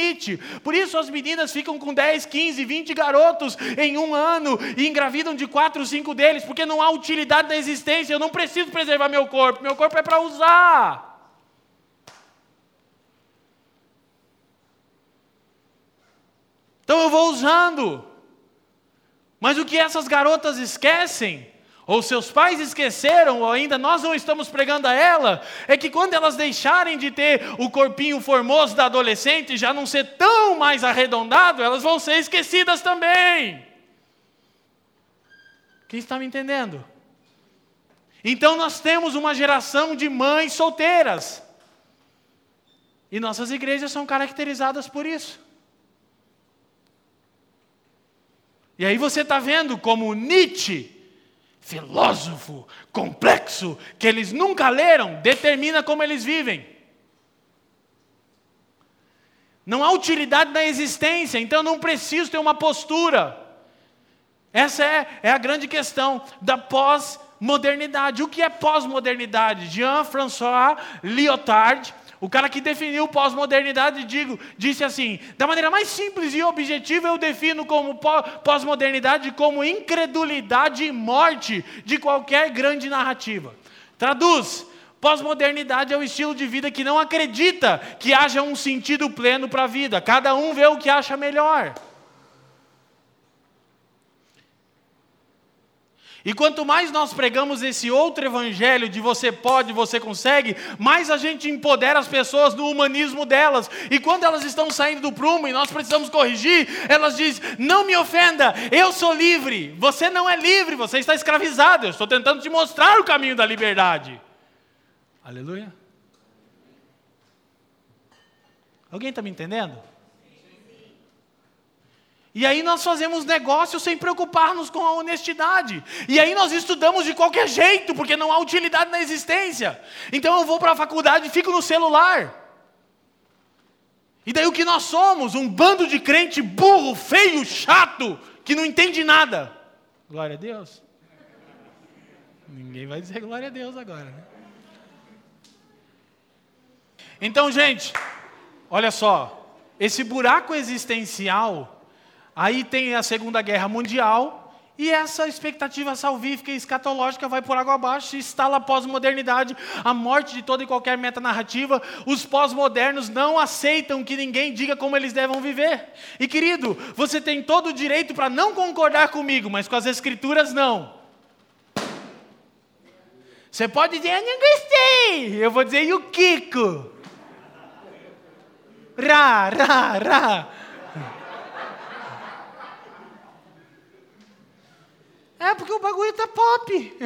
Por isso as meninas ficam com 10, 15, 20 garotos em um ano e engravidam de 4, 5 deles, porque não há utilidade na existência. Eu não preciso preservar meu corpo, meu corpo é para usar. Então eu vou usando. Mas o que essas garotas esquecem? Ou seus pais esqueceram, ou ainda nós não estamos pregando a ela, é que quando elas deixarem de ter o corpinho formoso da adolescente, já não ser tão mais arredondado, elas vão ser esquecidas também. Quem está me entendendo? Então nós temos uma geração de mães solteiras. E nossas igrejas são caracterizadas por isso. E aí você está vendo como Nietzsche, filósofo complexo, que eles nunca leram, determina como eles vivem. Não há utilidade na existência, então não preciso ter uma postura. Essa é, é a grande questão da pós-modernidade. O que é pós-modernidade? Jean-François Lyotard o cara que definiu pós-modernidade, digo, disse assim: da maneira mais simples e objetiva, eu defino como pós-modernidade como incredulidade e morte de qualquer grande narrativa. Traduz: Pós-modernidade é o estilo de vida que não acredita que haja um sentido pleno para a vida. Cada um vê o que acha melhor. E quanto mais nós pregamos esse outro evangelho de você pode, você consegue, mais a gente empodera as pessoas no humanismo delas. E quando elas estão saindo do prumo e nós precisamos corrigir, elas dizem: Não me ofenda, eu sou livre. Você não é livre, você está escravizado. Eu estou tentando te mostrar o caminho da liberdade. Aleluia. Alguém está me entendendo? E aí nós fazemos negócios sem preocupar-nos com a honestidade. E aí nós estudamos de qualquer jeito, porque não há utilidade na existência. Então eu vou para a faculdade e fico no celular. E daí o que nós somos? Um bando de crente burro, feio, chato, que não entende nada. Glória a Deus. Ninguém vai dizer glória a Deus agora, né? Então, gente, olha só, esse buraco existencial Aí tem a Segunda Guerra Mundial, e essa expectativa salvífica e escatológica vai por água abaixo, instala a pós-modernidade, a morte de toda e qualquer metanarrativa. Os pós-modernos não aceitam que ninguém diga como eles devem viver. E querido, você tem todo o direito para não concordar comigo, mas com as escrituras não. Você pode dizer, eu não gostei. Eu vou dizer, e o Kiko? Ra, ra, ra. É porque o bagulho tá pop.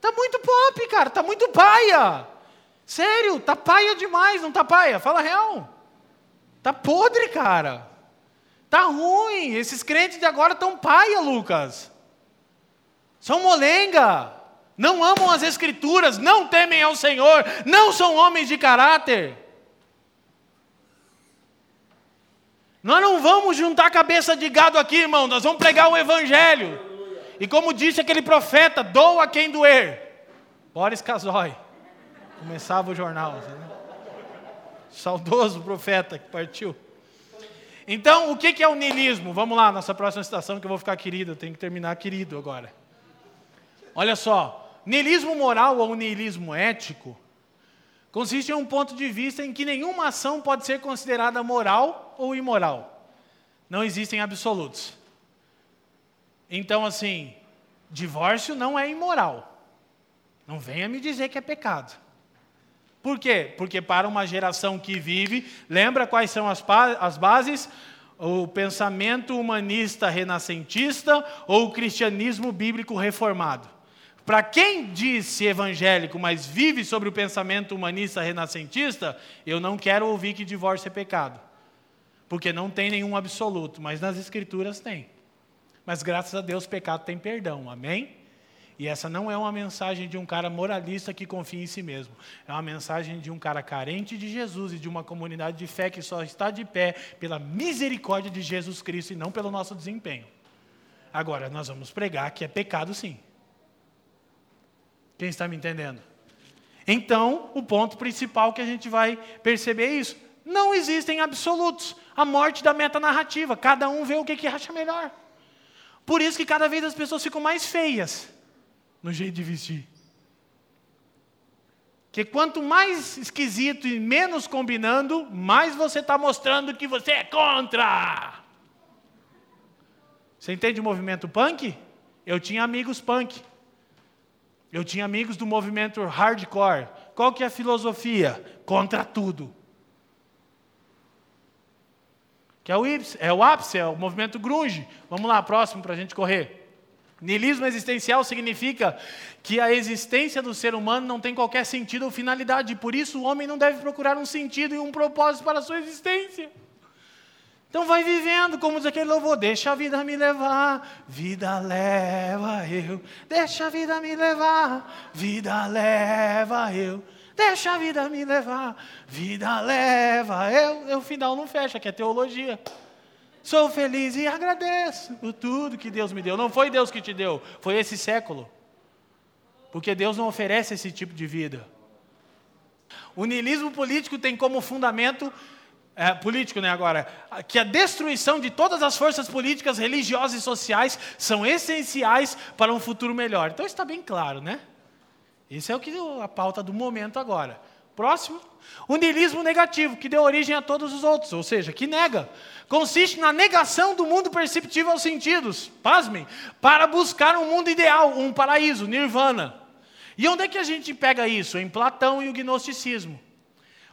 Tá muito pop, cara. Tá muito paia. Sério, tá paia demais, não tá paia? Fala real. Tá podre, cara. Tá ruim. Esses crentes de agora estão paia, Lucas. São molenga. Não amam as escrituras, não temem ao Senhor, não são homens de caráter. Nós não vamos juntar cabeça de gado aqui, irmão, nós vamos pregar o Evangelho. E como disse aquele profeta, doa quem doer. Boris Casoy. Começava o jornal. Né? Saudoso profeta que partiu. Então, o que é o niilismo? Vamos lá, nossa próxima citação, que eu vou ficar querido, eu tenho que terminar querido agora. Olha só, niilismo moral ou niilismo ético consiste em um ponto de vista em que nenhuma ação pode ser considerada moral ou imoral. Não existem absolutos. Então, assim, divórcio não é imoral. Não venha me dizer que é pecado. Por quê? Porque para uma geração que vive, lembra quais são as, as bases? O pensamento humanista renascentista ou o cristianismo bíblico reformado. Para quem diz-se evangélico, mas vive sobre o pensamento humanista renascentista, eu não quero ouvir que divórcio é pecado. Porque não tem nenhum absoluto, mas nas escrituras tem. Mas graças a Deus, pecado tem perdão, amém? E essa não é uma mensagem de um cara moralista que confia em si mesmo. É uma mensagem de um cara carente de Jesus e de uma comunidade de fé que só está de pé pela misericórdia de Jesus Cristo e não pelo nosso desempenho. Agora, nós vamos pregar que é pecado sim. Quem está me entendendo? Então, o ponto principal que a gente vai perceber é isso. Não existem absolutos. A morte da metanarrativa. Cada um vê o que, que acha melhor. Por isso que cada vez as pessoas ficam mais feias no jeito de vestir. Que quanto mais esquisito e menos combinando, mais você está mostrando que você é contra. Você entende o movimento punk? Eu tinha amigos punk. Eu tinha amigos do movimento hardcore. Qual que é a filosofia? Contra tudo. Que é o, é o ápice, é o movimento grunge. Vamos lá, próximo para a gente correr. Nihilismo existencial significa que a existência do ser humano não tem qualquer sentido ou finalidade, por isso o homem não deve procurar um sentido e um propósito para a sua existência. Então vai vivendo, como diz aquele louvor, deixa a vida me levar, vida leva eu, deixa a vida me levar, vida leva eu, deixa a vida me levar, vida leva eu. O final não fecha, que é teologia. Sou feliz e agradeço por tudo que Deus me deu. Não foi Deus que te deu, foi esse século. Porque Deus não oferece esse tipo de vida. O niilismo político tem como fundamento é, político, né, agora, que a destruição de todas as forças políticas, religiosas e sociais são essenciais para um futuro melhor. Então está bem claro, né? Isso é o que a pauta do momento agora. Próximo. O niilismo negativo, que deu origem a todos os outros, ou seja, que nega. Consiste na negação do mundo perceptível aos sentidos, pasmem, para buscar um mundo ideal, um paraíso, nirvana. E onde é que a gente pega isso? Em Platão e o gnosticismo.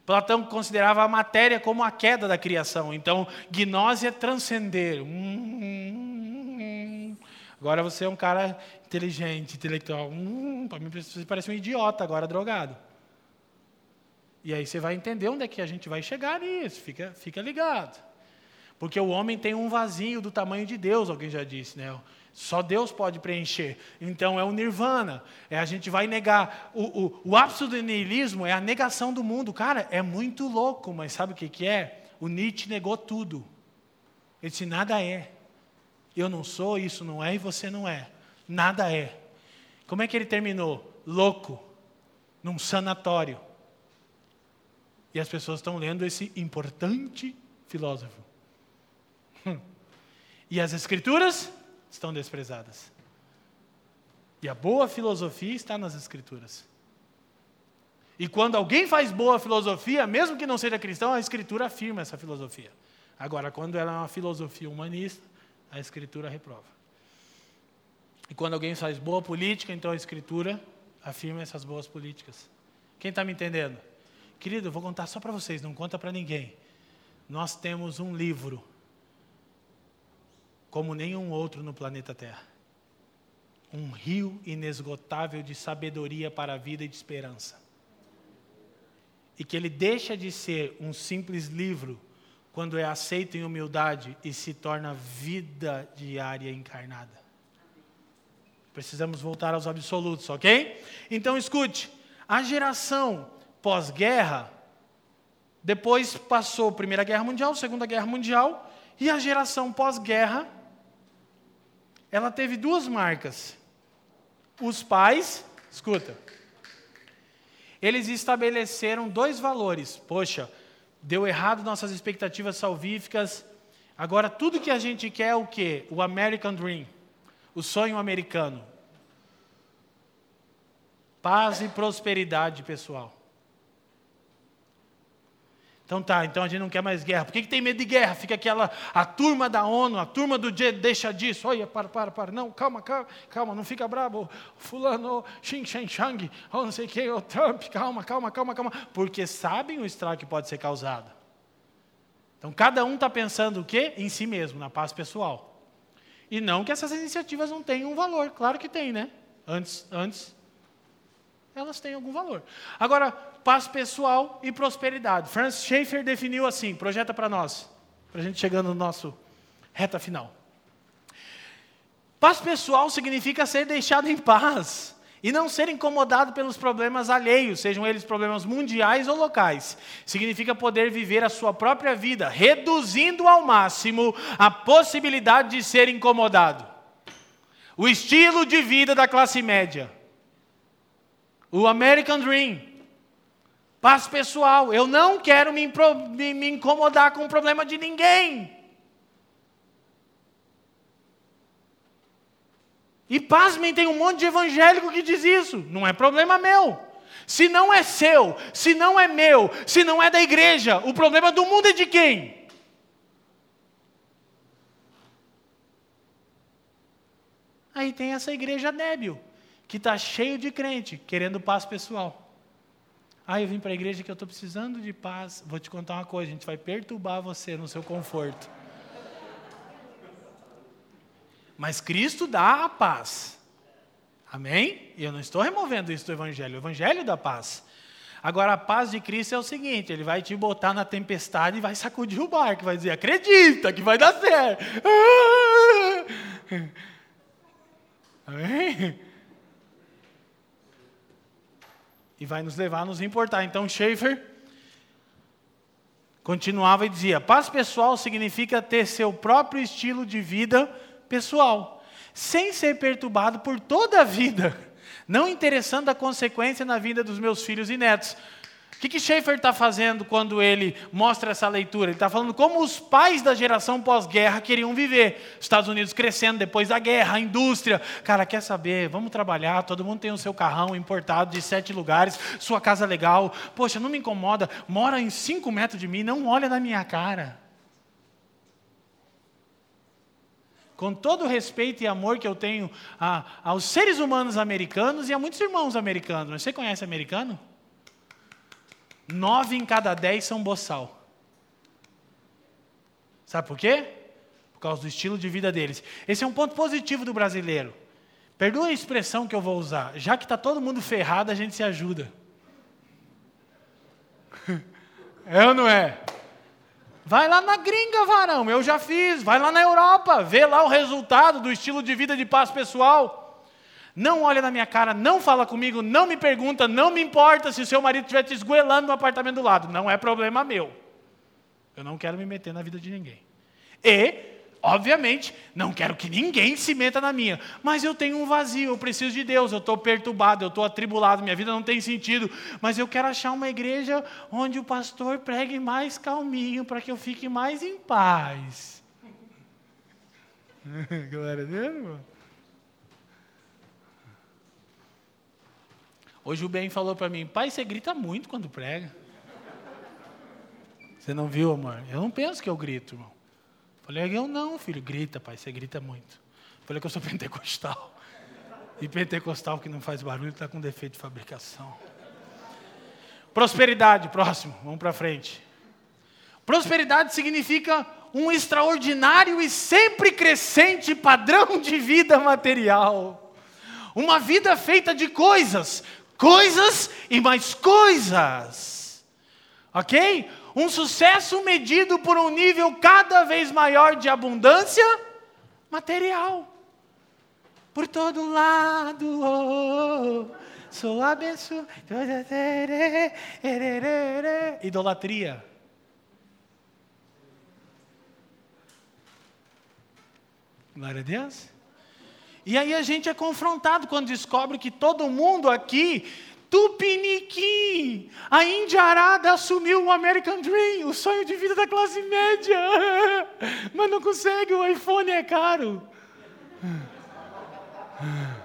Platão considerava a matéria como a queda da criação. Então, gnose é transcender. Hum, agora você é um cara inteligente, intelectual. Hum, para mim você parece um idiota agora drogado. E aí você vai entender onde é que a gente vai chegar nisso, fica, fica ligado. Porque o homem tem um vazio do tamanho de Deus, alguém já disse, né? Só Deus pode preencher. Então é o nirvana. É a gente vai negar. O, o, o ápice do niilismo é a negação do mundo. Cara, é muito louco, mas sabe o que, que é? O Nietzsche negou tudo. Ele disse: nada é. Eu não sou, isso não é e você não é. Nada é. Como é que ele terminou? Louco, num sanatório. E as pessoas estão lendo esse importante filósofo. Hum. E as escrituras estão desprezadas. E a boa filosofia está nas escrituras. E quando alguém faz boa filosofia, mesmo que não seja cristão, a escritura afirma essa filosofia. Agora, quando ela é uma filosofia humanista, a escritura reprova. E quando alguém faz boa política, então a escritura afirma essas boas políticas. Quem está me entendendo? Querido, eu vou contar só para vocês, não conta para ninguém. Nós temos um livro como nenhum outro no planeta Terra. Um rio inesgotável de sabedoria para a vida e de esperança. E que ele deixa de ser um simples livro quando é aceito em humildade e se torna vida diária encarnada. Precisamos voltar aos absolutos, ok? Então escute: a geração pós-guerra, depois passou a Primeira Guerra Mundial, Segunda Guerra Mundial, e a geração pós-guerra, ela teve duas marcas. Os pais, escuta, eles estabeleceram dois valores. Poxa, deu errado nossas expectativas salvíficas. Agora, tudo que a gente quer é o quê? O American Dream, o sonho americano. Paz e prosperidade pessoal. Então tá, então a gente não quer mais guerra. Por que, que tem medo de guerra? Fica aquela, a turma da ONU, a turma do dia, deixa disso. Olha, para, para, para. Não, calma, calma, calma, não fica bravo. Fulano, Xing Shang Shang, ou não sei o que, o Trump, calma, calma, calma, calma. Porque sabem o estrago que pode ser causado. Então cada um está pensando o quê? Em si mesmo, na paz pessoal. E não que essas iniciativas não tenham um valor. Claro que tem, né? Antes, antes elas têm algum valor. Agora, paz pessoal e prosperidade. Francis Schaeffer definiu assim, projeta para nós, para a gente chegando no nosso reta final. Paz pessoal significa ser deixado em paz e não ser incomodado pelos problemas alheios, sejam eles problemas mundiais ou locais. Significa poder viver a sua própria vida, reduzindo ao máximo a possibilidade de ser incomodado. O estilo de vida da classe média o American Dream. Paz pessoal. Eu não quero me, me, incomodar com o problema de ninguém. E pasmem, tem um monte de evangélico que diz isso. Não é problema meu. Se não é seu, se não é meu, se não é da igreja, o problema do mundo é de quem? Aí tem essa igreja débil, que está cheio de crente, querendo paz pessoal. Ah, eu vim para a igreja que eu estou precisando de paz. Vou te contar uma coisa, a gente vai perturbar você no seu conforto. Mas Cristo dá a paz. Amém? E eu não estou removendo isso do Evangelho, o Evangelho dá paz. Agora, a paz de Cristo é o seguinte: Ele vai te botar na tempestade e vai sacudir o barco, vai dizer: acredita que vai dar certo. Amém? E vai nos levar a nos importar. Então, Schaefer continuava e dizia: paz pessoal significa ter seu próprio estilo de vida pessoal, sem ser perturbado por toda a vida não interessando a consequência na vida dos meus filhos e netos. O que, que Schaefer está fazendo quando ele mostra essa leitura? Ele está falando como os pais da geração pós-guerra queriam viver. Estados Unidos crescendo depois da guerra, a indústria. Cara, quer saber? Vamos trabalhar, todo mundo tem o seu carrão importado de sete lugares, sua casa legal. Poxa, não me incomoda, mora em cinco metros de mim, não olha na minha cara. Com todo o respeito e amor que eu tenho a, aos seres humanos americanos e a muitos irmãos americanos. Você conhece americano? Nove em cada dez são boçal. Sabe por quê? Por causa do estilo de vida deles. Esse é um ponto positivo do brasileiro. Perdoa a expressão que eu vou usar. Já que está todo mundo ferrado, a gente se ajuda. É ou não é? Vai lá na gringa, varão, eu já fiz. Vai lá na Europa, vê lá o resultado do estilo de vida de paz pessoal. Não olha na minha cara, não fala comigo, não me pergunta, não me importa se o seu marido estiver te esgoelando no apartamento do lado. Não é problema meu. Eu não quero me meter na vida de ninguém. E Obviamente, não quero que ninguém se meta na minha, mas eu tenho um vazio, eu preciso de Deus, eu estou perturbado, eu estou atribulado, minha vida não tem sentido, mas eu quero achar uma igreja onde o pastor pregue mais calminho, para que eu fique mais em paz. Glória a Deus, irmão. Hoje o Ben falou para mim, pai, você grita muito quando prega. Você não viu, amor? Eu não penso que eu grito, irmão. Falei, eu não, filho, grita, pai, você grita muito. Falei que eu sou pentecostal. E pentecostal que não faz barulho está com defeito de fabricação. Prosperidade, próximo, vamos para frente. Prosperidade significa um extraordinário e sempre crescente padrão de vida material. Uma vida feita de coisas, coisas e mais coisas. Ok? Um sucesso medido por um nível cada vez maior de abundância material. Por todo lado, oh, oh, sou abençoado. Idolatria. Glória a Deus. E aí a gente é confrontado quando descobre que todo mundo aqui Tupiniquim, a Indiarada assumiu o American Dream, o sonho de vida da classe média, mas não consegue, o iPhone é caro.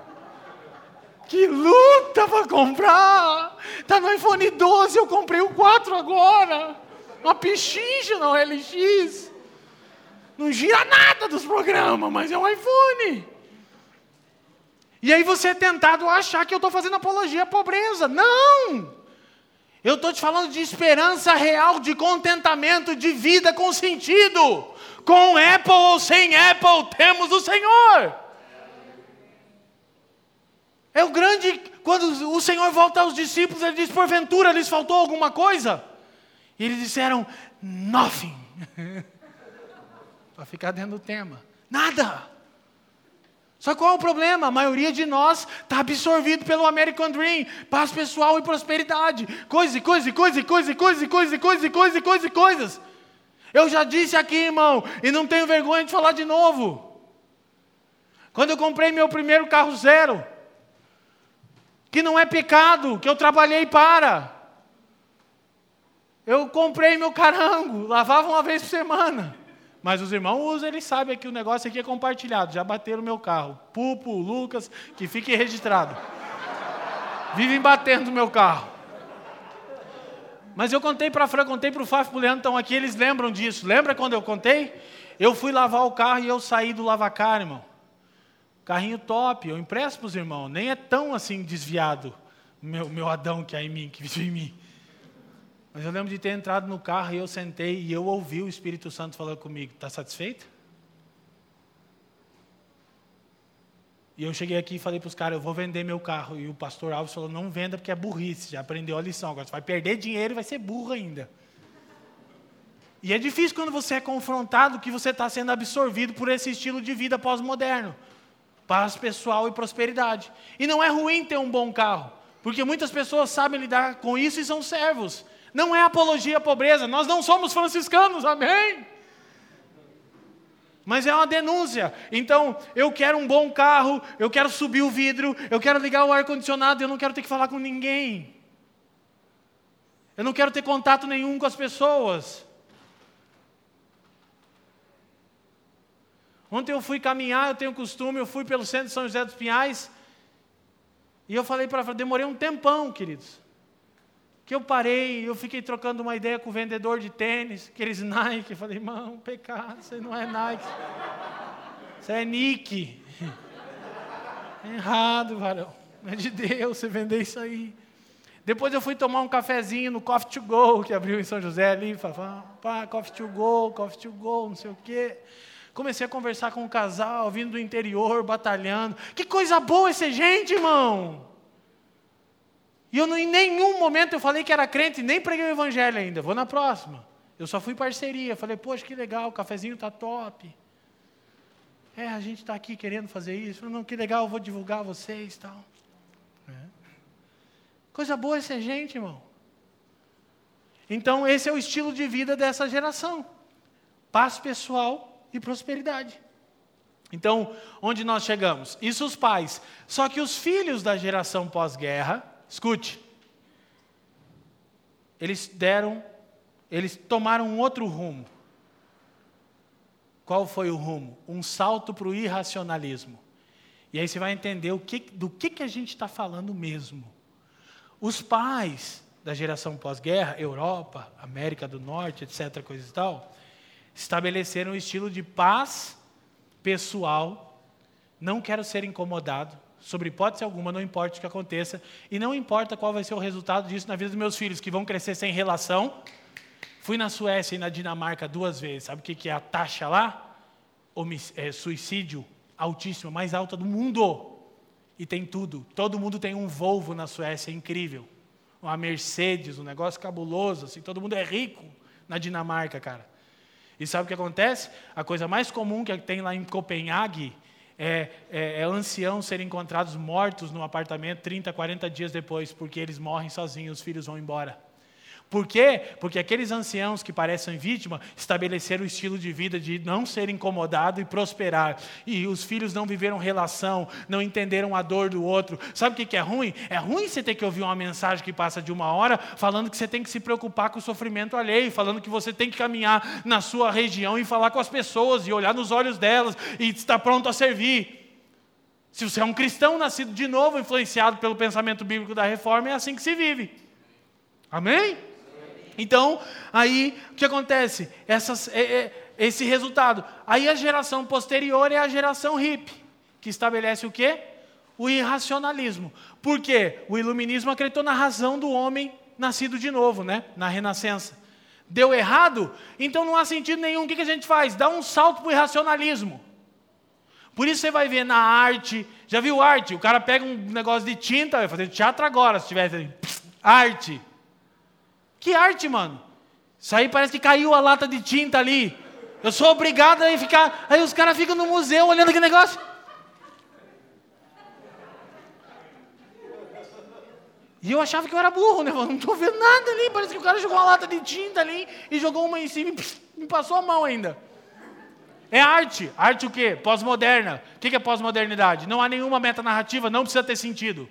Que luta para comprar! Tá no iPhone 12, eu comprei o 4 agora. Uma pichincha no LX. Não gira nada dos programas, mas é um iPhone. E aí você é tentado a achar que eu estou fazendo apologia à pobreza. Não! Eu estou te falando de esperança real, de contentamento, de vida com sentido. Com Apple ou sem Apple, temos o Senhor. É o grande. Quando o Senhor volta aos discípulos, ele diz: porventura lhes faltou alguma coisa? E eles disseram: nothing. Para ficar dentro do tema: nada. Só qual é o problema? A maioria de nós está absorvido pelo American Dream, paz pessoal e prosperidade. E coisas e coisas e coisas e coisas e coisas. Eu já disse aqui, irmão, e não tenho vergonha de falar de novo. Quando eu comprei meu primeiro carro zero, que não é pecado, que eu trabalhei para. Eu comprei meu carango, lavava uma vez por semana. Mas os irmãos usam, eles sabem que o negócio aqui é compartilhado. Já bateram meu carro. Pupo, Lucas, que fique registrado. Vivem batendo no meu carro. Mas eu contei para a Fran, contei para o Faf, para o Leandro, estão aqui, eles lembram disso. Lembra quando eu contei? Eu fui lavar o carro e eu saí do lavacar, irmão. Carrinho top, eu empresto para os irmãos. Nem é tão assim desviado meu, meu Adão que é em mim, que vive em mim. Mas eu lembro de ter entrado no carro e eu sentei e eu ouvi o Espírito Santo falando comigo: Está satisfeito? E eu cheguei aqui e falei para os caras: Eu vou vender meu carro. E o pastor Alves falou: Não venda porque é burrice, já aprendeu a lição. Agora você vai perder dinheiro e vai ser burro ainda. E é difícil quando você é confrontado que você está sendo absorvido por esse estilo de vida pós-moderno paz pessoal e prosperidade. E não é ruim ter um bom carro, porque muitas pessoas sabem lidar com isso e são servos. Não é apologia à pobreza, nós não somos franciscanos, amém? Mas é uma denúncia. Então, eu quero um bom carro, eu quero subir o vidro, eu quero ligar o ar-condicionado, eu não quero ter que falar com ninguém. Eu não quero ter contato nenhum com as pessoas. Ontem eu fui caminhar, eu tenho costume, eu fui pelo centro de São José dos Pinhais. E eu falei para ela, demorei um tempão, queridos. Que eu parei, eu fiquei trocando uma ideia com o vendedor de tênis, aqueles Nike. Eu falei, irmão, pecado, isso não é Nike. Isso é Nike. É errado, varão. É de Deus você vender isso aí. Depois eu fui tomar um cafezinho no Coffee to Go, que abriu em São José ali. Falei, pá, Coffee to Go, Coffee to Go, não sei o quê. Comecei a conversar com um casal, vindo do interior, batalhando. Que coisa boa esse gente, irmão! E eu em nenhum momento eu falei que era crente, nem preguei o evangelho ainda. Vou na próxima. Eu só fui parceria. Falei, poxa, que legal, o cafezinho tá top. É, a gente está aqui querendo fazer isso. Falei, não, que legal, eu vou divulgar vocês tal. É. Coisa boa esse gente, irmão. Então, esse é o estilo de vida dessa geração. Paz pessoal, e prosperidade. Então, onde nós chegamos? Isso os pais. Só que os filhos da geração pós-guerra, escute, eles deram, eles tomaram um outro rumo. Qual foi o rumo? Um salto para o irracionalismo. E aí você vai entender o que, do que, que a gente está falando mesmo. Os pais da geração pós-guerra, Europa, América do Norte, etc., coisa e tal, estabeleceram um estilo de paz pessoal. Não quero ser incomodado, sobre hipótese alguma, não importa o que aconteça, e não importa qual vai ser o resultado disso na vida dos meus filhos, que vão crescer sem relação. Fui na Suécia e na Dinamarca duas vezes. Sabe o que é a taxa lá? É, suicídio altíssima, mais alta do mundo. E tem tudo. Todo mundo tem um Volvo na Suécia, é incrível. Uma Mercedes, um negócio cabuloso. Assim, todo mundo é rico na Dinamarca, cara. E sabe o que acontece? A coisa mais comum que tem lá em Copenhague é, é, é anciãos serem encontrados mortos no apartamento 30, 40 dias depois, porque eles morrem sozinhos, os filhos vão embora. Por quê? Porque aqueles anciãos que parecem vítima estabeleceram o estilo de vida de não ser incomodado e prosperar. E os filhos não viveram relação, não entenderam a dor do outro. Sabe o que é ruim? É ruim você ter que ouvir uma mensagem que passa de uma hora falando que você tem que se preocupar com o sofrimento alheio, falando que você tem que caminhar na sua região e falar com as pessoas e olhar nos olhos delas e estar pronto a servir. Se você é um cristão nascido de novo, influenciado pelo pensamento bíblico da reforma, é assim que se vive. Amém? Então, aí o que acontece? Essas, é, é, esse resultado. Aí a geração posterior é a geração hippie, que estabelece o quê? O irracionalismo. Por quê? O iluminismo acreditou na razão do homem nascido de novo, né? na renascença. Deu errado? Então não há sentido nenhum. O que a gente faz? Dá um salto para o irracionalismo. Por isso você vai ver na arte. Já viu arte? O cara pega um negócio de tinta, vai fazer teatro agora, se tivesse. Arte. Que arte, mano. Isso aí parece que caiu a lata de tinta ali. Eu sou obrigado a ficar. Aí os caras ficam no museu olhando aquele negócio. E eu achava que eu era burro, né? Eu não estou vendo nada ali. Parece que o cara jogou uma lata de tinta ali e jogou uma em cima e me passou a mão ainda. É arte. Arte o quê? Pós-moderna. O que é pós-modernidade? Não há nenhuma meta narrativa, não precisa ter sentido.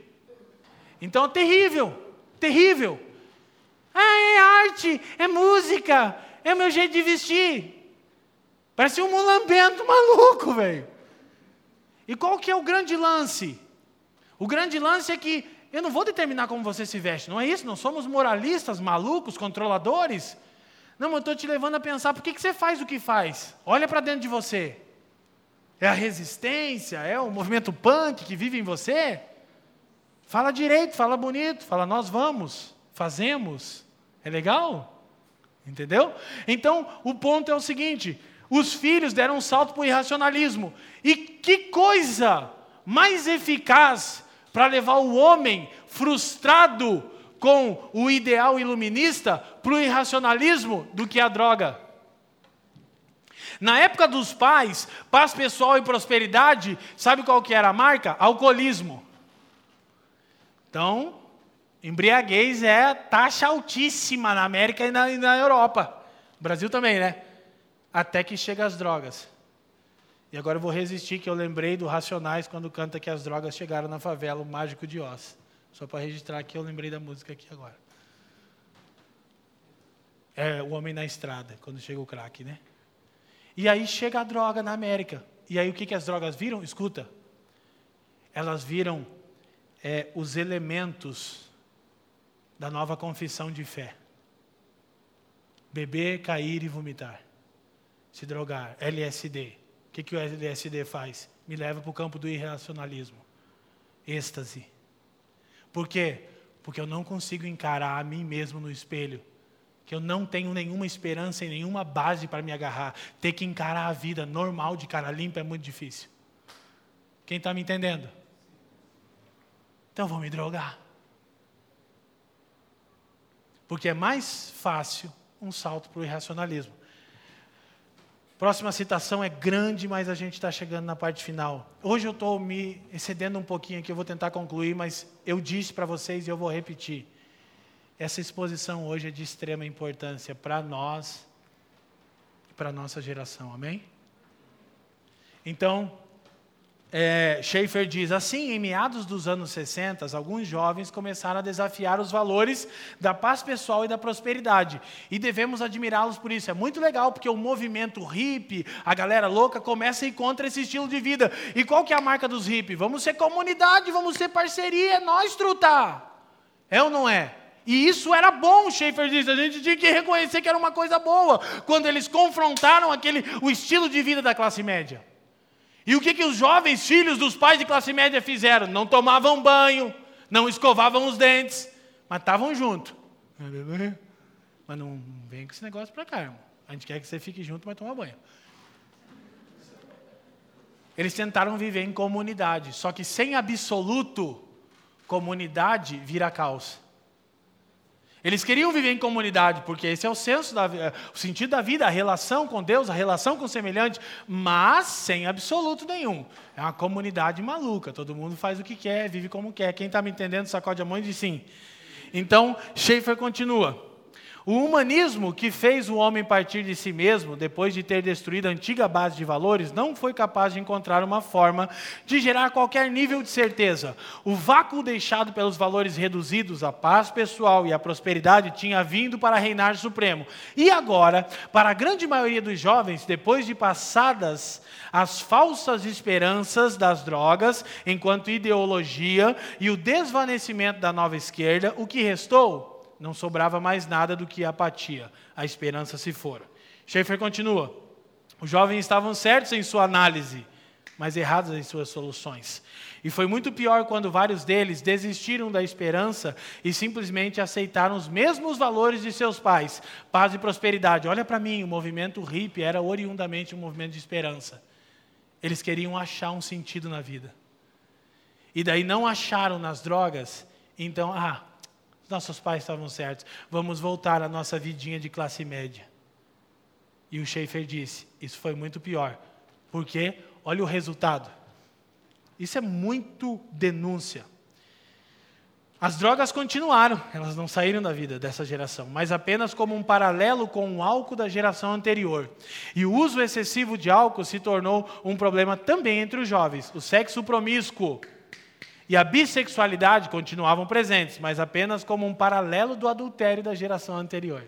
Então é terrível. Terrível. Ah, é arte, é música, é meu jeito de vestir. Parece um mulambento maluco, velho. E qual que é o grande lance? O grande lance é que eu não vou determinar como você se veste, não é isso? Não somos moralistas, malucos, controladores. Não, mas eu estou te levando a pensar por que, que você faz o que faz. Olha para dentro de você. É a resistência? É o movimento punk que vive em você? Fala direito, fala bonito, fala nós vamos, fazemos. É legal? Entendeu? Então, o ponto é o seguinte: os filhos deram um salto para o irracionalismo. E que coisa mais eficaz para levar o homem frustrado com o ideal iluminista para o irracionalismo do que a droga. Na época dos pais, paz pessoal e prosperidade, sabe qual que era a marca? Alcoolismo. Então, embriaguez é taxa altíssima na América e na, e na Europa. Brasil também, né? Até que chega as drogas. E agora eu vou resistir, que eu lembrei do Racionais quando canta que as drogas chegaram na favela, o Mágico de Oz. Só para registrar aqui, eu lembrei da música aqui agora. É o Homem na Estrada, quando chega o crack, né? E aí chega a droga na América. E aí o que, que as drogas viram? Escuta. Elas viram é, os elementos da nova confissão de fé: beber, cair e vomitar, se drogar, LSD. O que, que o LSD faz? Me leva para o campo do irracionalismo, êxtase. Por quê? Porque eu não consigo encarar a mim mesmo no espelho. Que eu não tenho nenhuma esperança e nenhuma base para me agarrar. Ter que encarar a vida normal de cara limpa é muito difícil. Quem está me entendendo? Então vou me drogar. Porque é mais fácil um salto para o irracionalismo. Próxima citação é grande, mas a gente está chegando na parte final. Hoje eu estou me excedendo um pouquinho aqui, eu vou tentar concluir, mas eu disse para vocês e eu vou repetir. Essa exposição hoje é de extrema importância para nós e para a nossa geração, amém? Então, é, Schaefer diz assim: em meados dos anos 60, alguns jovens começaram a desafiar os valores da paz pessoal e da prosperidade, e devemos admirá-los por isso. É muito legal porque o movimento hippie, a galera louca, começa ir contra esse estilo de vida. E qual que é a marca dos hippies? Vamos ser comunidade, vamos ser parceria, é nós trutar. É ou não é? E isso era bom, Schaefer diz. A gente tinha que reconhecer que era uma coisa boa quando eles confrontaram aquele, o estilo de vida da classe média. E o que, que os jovens filhos dos pais de classe média fizeram? Não tomavam banho, não escovavam os dentes, mas estavam juntos. Mas não vem com esse negócio para cá, irmão. A gente quer que você fique junto, mas toma banho. Eles tentaram viver em comunidade, só que sem absoluto, comunidade vira caos. Eles queriam viver em comunidade, porque esse é o senso da, é, o sentido da vida, a relação com Deus, a relação com o semelhante, mas sem absoluto nenhum. É uma comunidade maluca, todo mundo faz o que quer, vive como quer. Quem está me entendendo, sacode a mão e diz sim. Então, Schaefer continua. O humanismo que fez o homem partir de si mesmo, depois de ter destruído a antiga base de valores, não foi capaz de encontrar uma forma de gerar qualquer nível de certeza. O vácuo deixado pelos valores reduzidos, a paz pessoal e a prosperidade tinha vindo para reinar supremo. E agora, para a grande maioria dos jovens, depois de passadas as falsas esperanças das drogas enquanto ideologia e o desvanecimento da nova esquerda, o que restou? Não sobrava mais nada do que a apatia. A esperança se fora. Schaefer continua. Os jovens estavam certos em sua análise, mas errados em suas soluções. E foi muito pior quando vários deles desistiram da esperança e simplesmente aceitaram os mesmos valores de seus pais, paz e prosperidade. Olha para mim, o movimento hippie era oriundamente um movimento de esperança. Eles queriam achar um sentido na vida. E daí não acharam nas drogas, então, ah, nossos pais estavam certos. Vamos voltar à nossa vidinha de classe média. E o Schaefer disse: Isso foi muito pior. Porque, olha o resultado. Isso é muito denúncia. As drogas continuaram, elas não saíram da vida dessa geração, mas apenas como um paralelo com o álcool da geração anterior. E o uso excessivo de álcool se tornou um problema também entre os jovens. O sexo promíscuo e a bissexualidade continuavam presentes, mas apenas como um paralelo do adultério da geração anterior.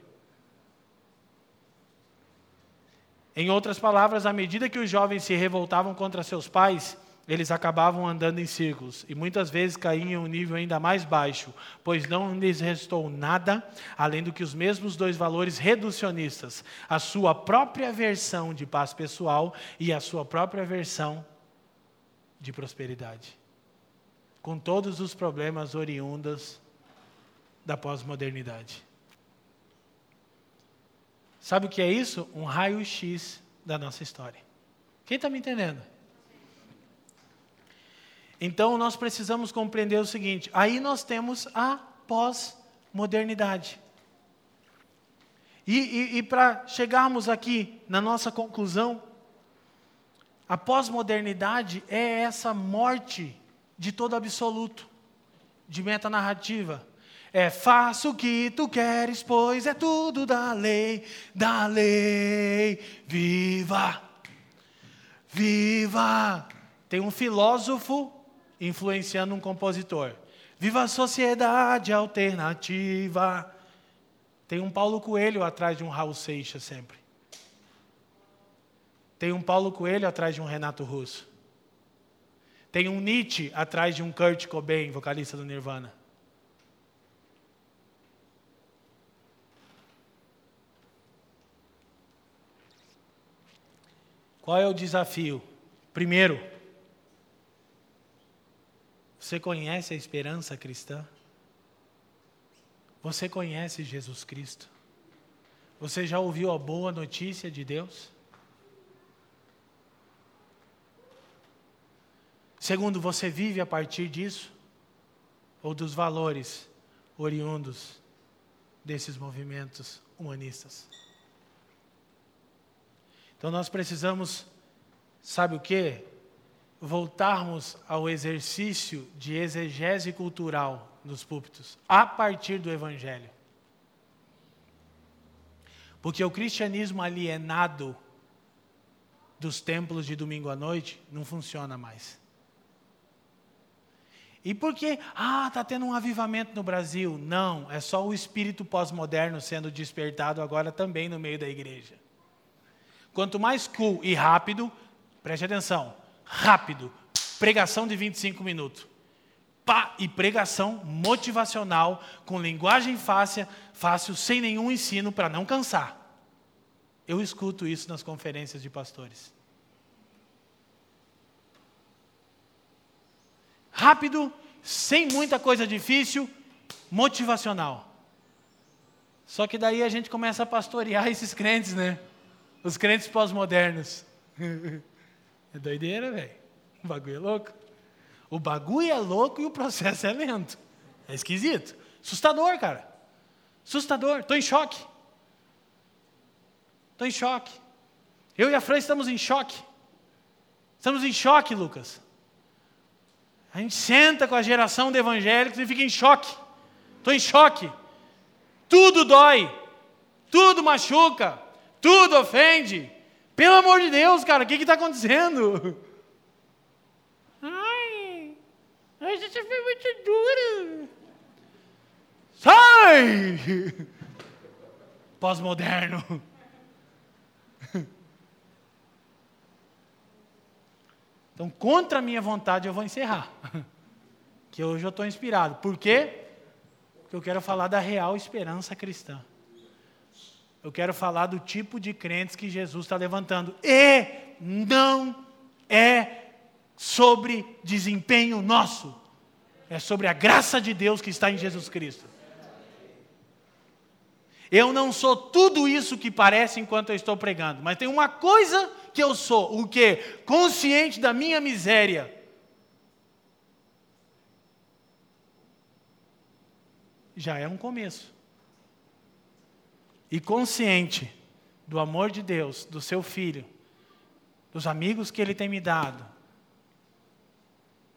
Em outras palavras, à medida que os jovens se revoltavam contra seus pais, eles acabavam andando em círculos e muitas vezes caíam em um nível ainda mais baixo, pois não lhes restou nada além do que os mesmos dois valores reducionistas, a sua própria versão de paz pessoal e a sua própria versão de prosperidade. Com todos os problemas oriundos da pós-modernidade. Sabe o que é isso? Um raio-x da nossa história. Quem está me entendendo? Então nós precisamos compreender o seguinte: aí nós temos a pós-modernidade. E, e, e para chegarmos aqui na nossa conclusão, a pós-modernidade é essa morte de todo absoluto, de metanarrativa. É faça o que tu queres, pois é tudo da lei, da lei. Viva! Viva! Tem um filósofo influenciando um compositor. Viva a sociedade alternativa. Tem um Paulo Coelho atrás de um Raul Seixas sempre. Tem um Paulo Coelho atrás de um Renato Russo. Tem um Nietzsche atrás de um Kurt Cobain, vocalista do Nirvana. Qual é o desafio? Primeiro, você conhece a esperança cristã? Você conhece Jesus Cristo? Você já ouviu a boa notícia de Deus? Segundo, você vive a partir disso? Ou dos valores oriundos desses movimentos humanistas? Então nós precisamos, sabe o que? Voltarmos ao exercício de exegese cultural nos púlpitos, a partir do Evangelho. Porque o cristianismo alienado dos templos de domingo à noite não funciona mais. E por que, ah, está tendo um avivamento no Brasil? Não, é só o espírito pós-moderno sendo despertado agora também no meio da igreja. Quanto mais cool e rápido, preste atenção, rápido, pregação de 25 minutos. Pá, e pregação motivacional, com linguagem fácil, fácil sem nenhum ensino para não cansar. Eu escuto isso nas conferências de pastores. Rápido, sem muita coisa difícil, motivacional. Só que daí a gente começa a pastorear esses crentes, né? Os crentes pós-modernos. É doideira, velho. O bagulho é louco. O bagulho é louco e o processo é lento. É esquisito. Assustador, cara. Assustador. Estou em choque. Estou em choque. Eu e a Fran estamos em choque. Estamos em choque, Lucas. A gente senta com a geração de evangélicos e fica em choque. Estou em choque. Tudo dói. Tudo machuca tudo ofende. Pelo amor de Deus, cara, o que está acontecendo? Ai, a gente foi muito duro. Sai! Pós-moderno. Então, contra a minha vontade, eu vou encerrar. Que hoje eu estou inspirado. Por quê? Porque eu quero falar da real esperança cristã eu quero falar do tipo de crentes que Jesus está levantando. E não é sobre desempenho nosso, é sobre a graça de Deus que está em Jesus Cristo. Eu não sou tudo isso que parece enquanto eu estou pregando, mas tem uma coisa que eu sou, o que? Consciente da minha miséria. Já é um começo e consciente do amor de Deus, do seu filho, dos amigos que ele tem me dado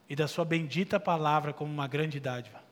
e da sua bendita palavra como uma grande dádiva.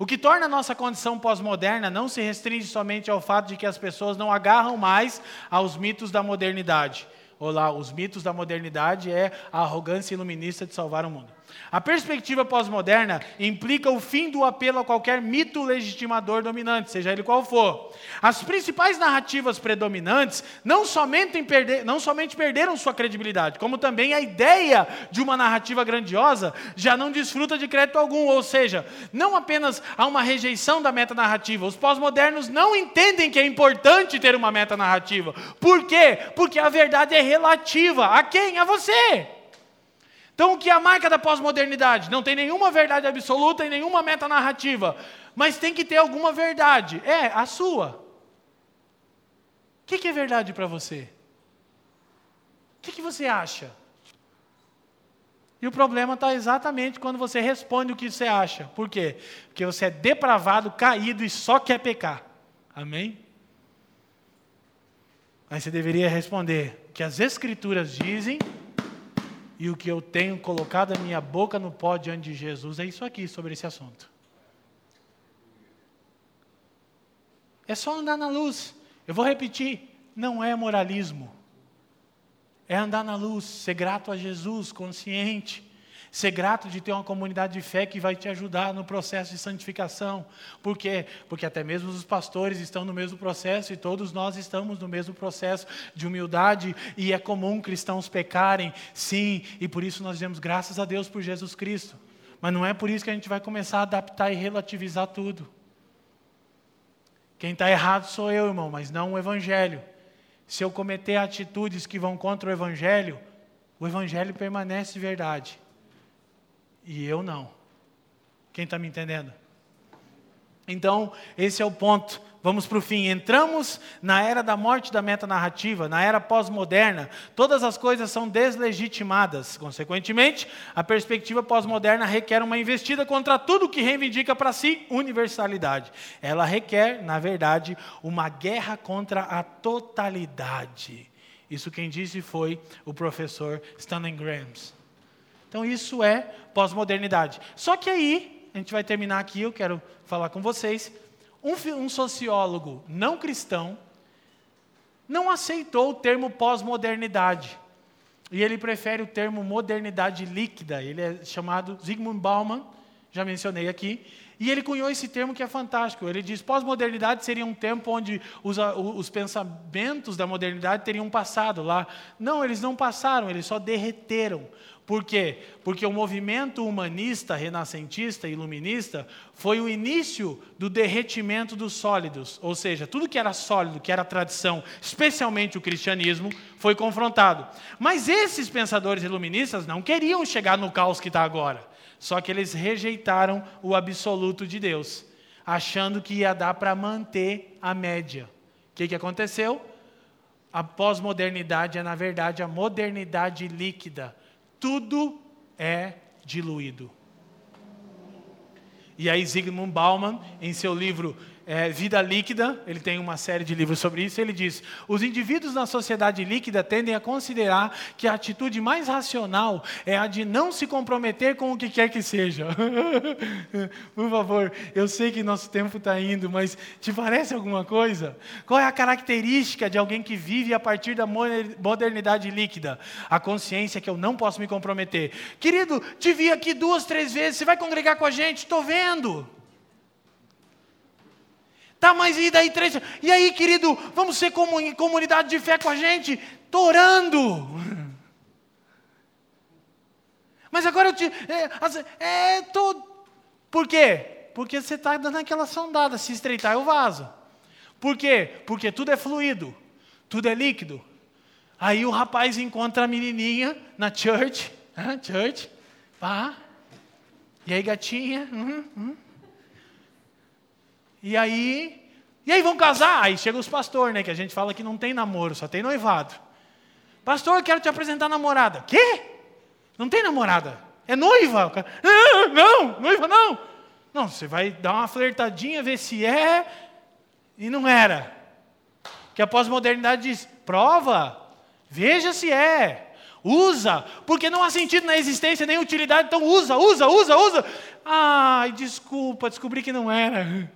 O que torna a nossa condição pós-moderna não se restringe somente ao fato de que as pessoas não agarram mais aos mitos da modernidade. Olá, os mitos da modernidade é a arrogância iluminista de salvar o mundo. A perspectiva pós-moderna implica o fim do apelo a qualquer mito legitimador dominante, seja ele qual for. As principais narrativas predominantes não somente, perder, não somente perderam sua credibilidade, como também a ideia de uma narrativa grandiosa já não desfruta de crédito algum, ou seja, não apenas há uma rejeição da metanarrativa, os pós-modernos não entendem que é importante ter uma metanarrativa. Por quê? Porque a verdade é relativa. A quem? A você. Então, o que é a marca da pós-modernidade? Não tem nenhuma verdade absoluta e nenhuma metanarrativa, mas tem que ter alguma verdade. É, a sua. O que, que é verdade para você? O que, que você acha? E o problema está exatamente quando você responde o que você acha. Por quê? Porque você é depravado, caído e só quer pecar. Amém? Mas você deveria responder que as Escrituras dizem e o que eu tenho colocado a minha boca no pó diante de Jesus é isso aqui sobre esse assunto. É só andar na luz. Eu vou repetir: não é moralismo. É andar na luz, ser grato a Jesus, consciente. Ser grato de ter uma comunidade de fé que vai te ajudar no processo de santificação. Por quê? Porque até mesmo os pastores estão no mesmo processo e todos nós estamos no mesmo processo de humildade e é comum cristãos pecarem, sim, e por isso nós dizemos graças a Deus por Jesus Cristo. Mas não é por isso que a gente vai começar a adaptar e relativizar tudo. Quem está errado sou eu, irmão, mas não o Evangelho. Se eu cometer atitudes que vão contra o Evangelho, o Evangelho permanece verdade e eu não. Quem está me entendendo? Então, esse é o ponto. Vamos para o fim. Entramos na era da morte da metanarrativa, na era pós-moderna. Todas as coisas são deslegitimadas. Consequentemente, a perspectiva pós-moderna requer uma investida contra tudo que reivindica para si universalidade. Ela requer, na verdade, uma guerra contra a totalidade. Isso quem disse foi o professor Stanley Grams. Então, isso é pós-modernidade. Só que aí, a gente vai terminar aqui, eu quero falar com vocês. Um, um sociólogo não cristão não aceitou o termo pós-modernidade. E ele prefere o termo modernidade líquida. Ele é chamado Zygmunt Bauman, já mencionei aqui. E ele cunhou esse termo que é fantástico. Ele diz: pós-modernidade seria um tempo onde os, os, pensamentos da modernidade teriam passado lá. Não, eles não passaram, eles só derreteram. Por quê? Porque o movimento humanista, renascentista, iluminista, foi o início do derretimento dos sólidos. Ou seja, tudo que era sólido, que era tradição, especialmente o cristianismo, foi confrontado. Mas esses pensadores iluministas não queriam chegar no caos que está agora. Só que eles rejeitaram o absoluto de Deus, achando que ia dar para manter a média. O que, que aconteceu? A pós-modernidade é, na verdade, a modernidade líquida tudo é diluído. E aí Zygmunt Bauman, em seu livro é, Vida Líquida, ele tem uma série de livros sobre isso, ele diz: os indivíduos na sociedade líquida tendem a considerar que a atitude mais racional é a de não se comprometer com o que quer que seja. Por favor, eu sei que nosso tempo está indo, mas te parece alguma coisa? Qual é a característica de alguém que vive a partir da modernidade líquida? A consciência que eu não posso me comprometer. Querido, te vi aqui duas, três vezes, você vai congregar com a gente? Estou vendo. Tá, mas e daí três? E aí, querido, vamos ser como em comunidade de fé com a gente? Tô orando. Mas agora eu te. É, é tô. Por quê? Porque você está dando aquela sondada. Se estreitar, eu vazo. Por quê? Porque tudo é fluido, tudo é líquido. Aí o rapaz encontra a menininha na church, church, pá. E aí, gatinha, uhum, uhum. E aí, e aí vão casar? Aí chega os pastores, né? Que a gente fala que não tem namoro, só tem noivado. Pastor, eu quero te apresentar namorada. Quê? Não tem namorada. É noiva. Ah, não, noiva não. Não, você vai dar uma flertadinha, ver se é. E não era. Que a pós-modernidade diz: prova, veja se é. Usa, porque não há sentido na existência nem utilidade, então usa, usa, usa, usa. Ai, desculpa, descobri que não era.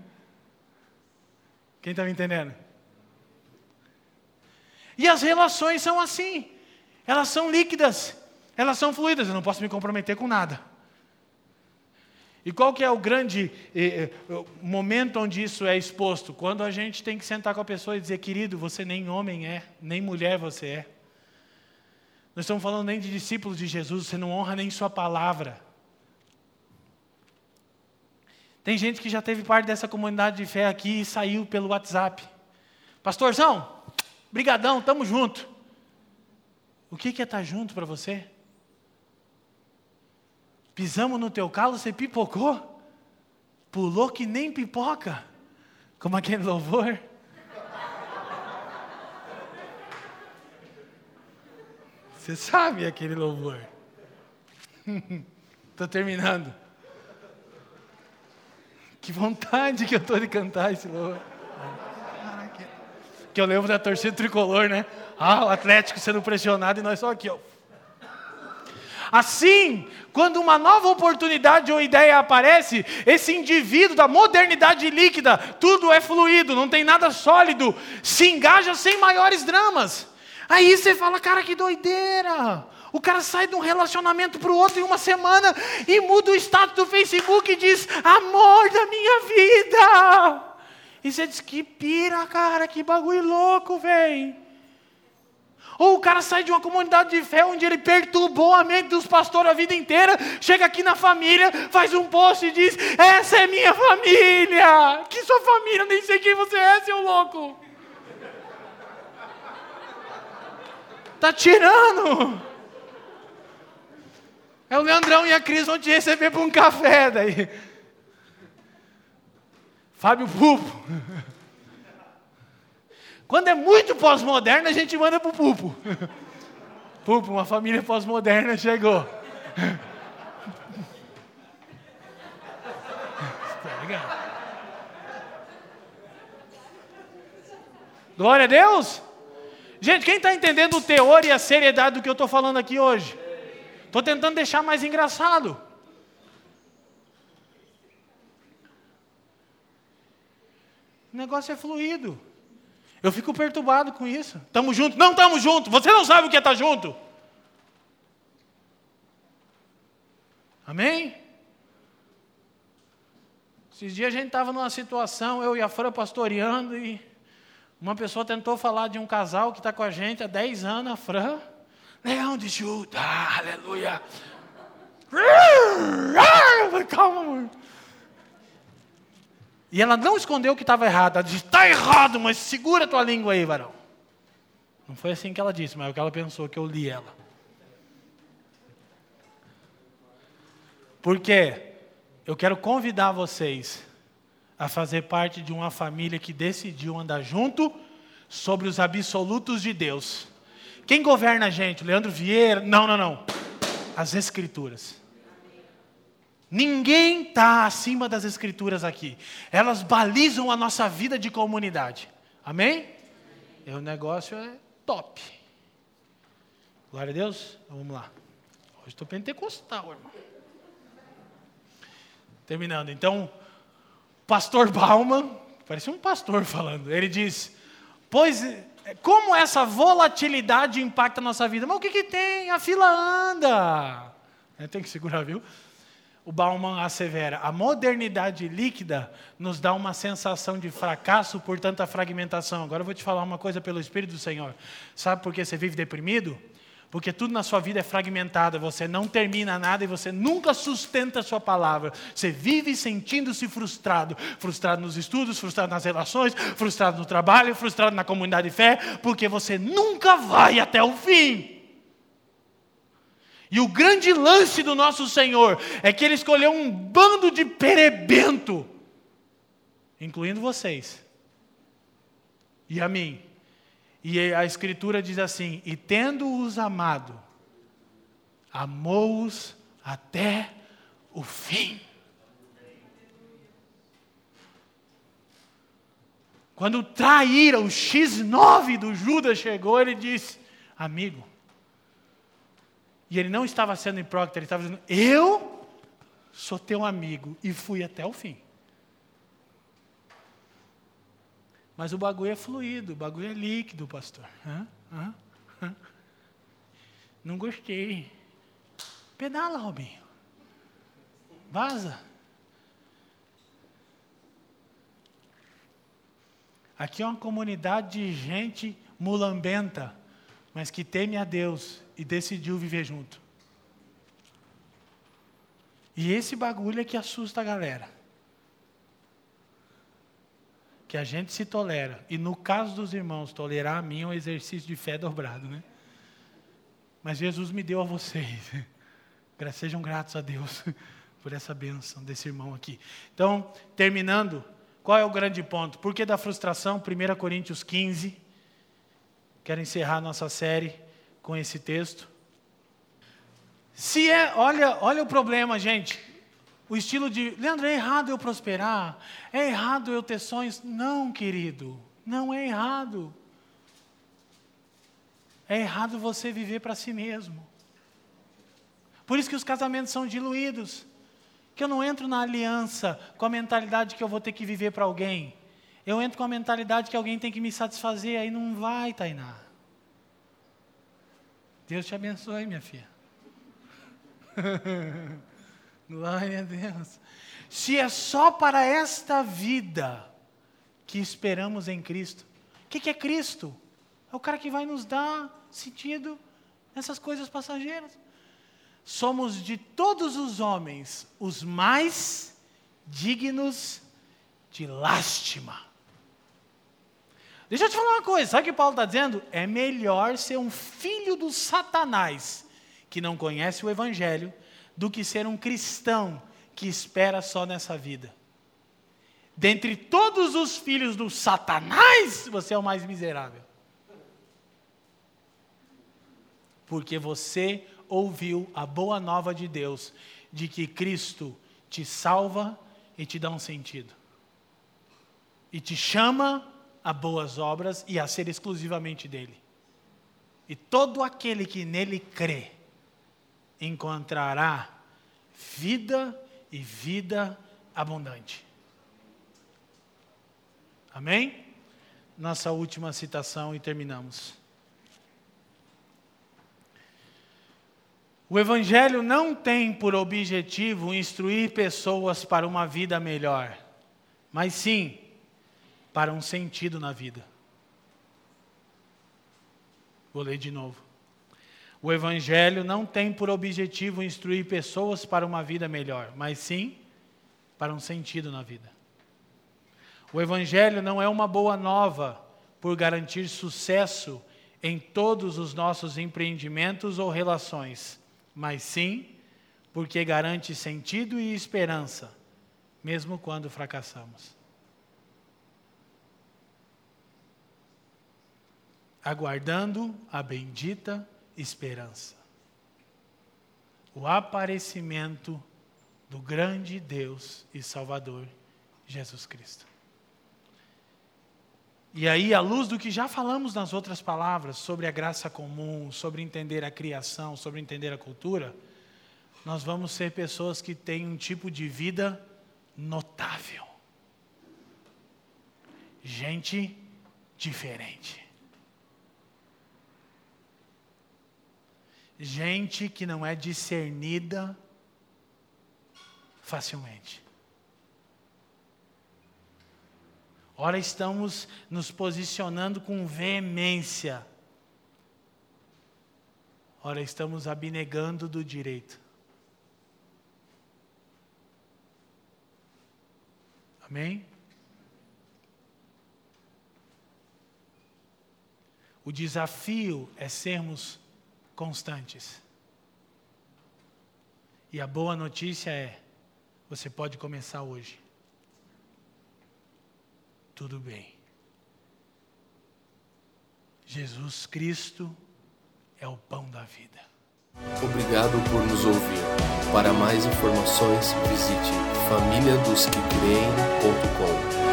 Quem está me entendendo? E as relações são assim. Elas são líquidas. Elas são fluídas. Eu não posso me comprometer com nada. E qual que é o grande eh, eh, momento onde isso é exposto? Quando a gente tem que sentar com a pessoa e dizer, querido, você nem homem é, nem mulher você é. Nós estamos falando nem de discípulos de Jesus, você não honra nem sua palavra. Tem gente que já teve parte dessa comunidade de fé aqui e saiu pelo WhatsApp. Pastorzão, brigadão, tamo junto. O que, que é estar tá junto para você? Pisamos no teu calo, você pipocou? Pulou que nem pipoca? Como aquele louvor? Você sabe aquele louvor. Estou terminando. Que vontade que eu estou de cantar esse louvor. Que eu lembro da torcida tricolor, né? Ah, o Atlético sendo pressionado e nós só aqui, ó. Assim, quando uma nova oportunidade ou ideia aparece, esse indivíduo da modernidade líquida, tudo é fluido, não tem nada sólido, se engaja sem maiores dramas. Aí você fala, cara, que doideira! O cara sai de um relacionamento para o outro em uma semana e muda o status do Facebook e diz: Amor da minha vida! E você diz: Que pira, cara, que bagulho louco, velho. Ou o cara sai de uma comunidade de fé onde ele perturbou a mente dos pastores a vida inteira, chega aqui na família, faz um post e diz: Essa é minha família! Que sua família? Nem sei quem você é, seu louco! Tá tirando! É o Leandrão e a Cris vão te receber para um café daí. Fábio Pupo. Quando é muito pós-moderno, a gente manda para o Pupo. Pupo, uma família pós-moderna chegou. Glória a Deus. Gente, quem está entendendo o teor e a seriedade do que eu estou falando aqui hoje? Estou tentando deixar mais engraçado. O negócio é fluido. Eu fico perturbado com isso. Estamos juntos? Não estamos juntos. Você não sabe o que é estar tá junto. Amém? Esses dias a gente estava numa situação, eu e a Fran pastoreando, e uma pessoa tentou falar de um casal que está com a gente há 10 anos, a Fran. Leão de Judá, aleluia. Calma, amor. E ela não escondeu que estava errado. Ela disse: está errado, mas segura a tua língua aí, varão. Não foi assim que ela disse, mas é o que ela pensou, que eu li ela. Porque eu quero convidar vocês a fazer parte de uma família que decidiu andar junto sobre os absolutos de Deus. Quem governa a gente? Leandro Vieira? Não, não, não. As Escrituras. Ninguém está acima das Escrituras aqui. Elas balizam a nossa vida de comunidade. Amém? E o negócio é top. Glória a Deus. Vamos lá. Hoje estou pentecostal, irmão. Terminando. Então, pastor Bauman, parece um pastor falando. Ele diz: Pois, como essa volatilidade impacta a nossa vida? Mas o que, que tem? A fila anda. É, tem que segurar, viu? o Bauman assevera: a modernidade líquida nos dá uma sensação de fracasso por tanta fragmentação. Agora eu vou te falar uma coisa pelo Espírito do Senhor. Sabe por que você vive deprimido? Porque tudo na sua vida é fragmentado, você não termina nada e você nunca sustenta a sua palavra. Você vive sentindo-se frustrado. Frustrado nos estudos, frustrado nas relações, frustrado no trabalho, frustrado na comunidade de fé, porque você nunca vai até o fim. E o grande lance do nosso Senhor é que Ele escolheu um bando de perebento, incluindo vocês e a mim. E a Escritura diz assim: E tendo-os amado, amou-os até o fim. Quando traíra o X9 do Judas chegou, ele disse: Amigo, e ele não estava sendo hipócrita, ele estava dizendo: Eu sou teu amigo e fui até o fim. Mas o bagulho é fluido, o bagulho é líquido, pastor. Hã? Hã? Hã? Não gostei. Pedala, Robinho. Vaza. Aqui é uma comunidade de gente mulambenta, mas que teme a Deus e decidiu viver junto. E esse bagulho é que assusta a galera. Que a gente se tolera. E no caso dos irmãos, tolerar a mim é um exercício de fé dobrado, né? Mas Jesus me deu a vocês. Sejam gratos a Deus por essa bênção desse irmão aqui. Então, terminando, qual é o grande ponto? Por que da frustração? 1 Coríntios 15. Quero encerrar nossa série com esse texto. Se é, olha, olha o problema, gente. O estilo de, Leandro, é errado eu prosperar? É errado eu ter sonhos? Não, querido, não é errado. É errado você viver para si mesmo. Por isso que os casamentos são diluídos. Que eu não entro na aliança com a mentalidade que eu vou ter que viver para alguém. Eu entro com a mentalidade que alguém tem que me satisfazer, aí não vai, Tainá. Deus te abençoe, minha filha. Glória a Deus. Se é só para esta vida que esperamos em Cristo. O que, que é Cristo? É o cara que vai nos dar sentido nessas coisas passageiras. Somos de todos os homens os mais dignos de lástima. Deixa eu te falar uma coisa, sabe o que Paulo está dizendo? É melhor ser um filho do Satanás que não conhece o Evangelho do que ser um cristão que espera só nessa vida. Dentre todos os filhos do Satanás, você é o mais miserável. Porque você ouviu a boa nova de Deus, de que Cristo te salva e te dá um sentido. E te chama a boas obras e a ser exclusivamente dele. E todo aquele que nele crê, encontrará vida e vida abundante. Amém? Nossa última citação e terminamos. O Evangelho não tem por objetivo instruir pessoas para uma vida melhor, mas sim para um sentido na vida. Vou ler de novo. O Evangelho não tem por objetivo instruir pessoas para uma vida melhor, mas sim para um sentido na vida. O Evangelho não é uma boa nova por garantir sucesso em todos os nossos empreendimentos ou relações, mas sim porque garante sentido e esperança, mesmo quando fracassamos. Aguardando a bendita esperança. O aparecimento do grande Deus e Salvador Jesus Cristo. E aí, à luz do que já falamos nas outras palavras sobre a graça comum, sobre entender a criação, sobre entender a cultura, nós vamos ser pessoas que têm um tipo de vida notável. Gente diferente. Gente que não é discernida facilmente. Ora, estamos nos posicionando com veemência. Ora, estamos abnegando do direito. Amém? O desafio é sermos constantes. E a boa notícia é: você pode começar hoje. Tudo bem. Jesus Cristo é o pão da vida. Obrigado por nos ouvir. Para mais informações, visite famíliadosquecreem.com.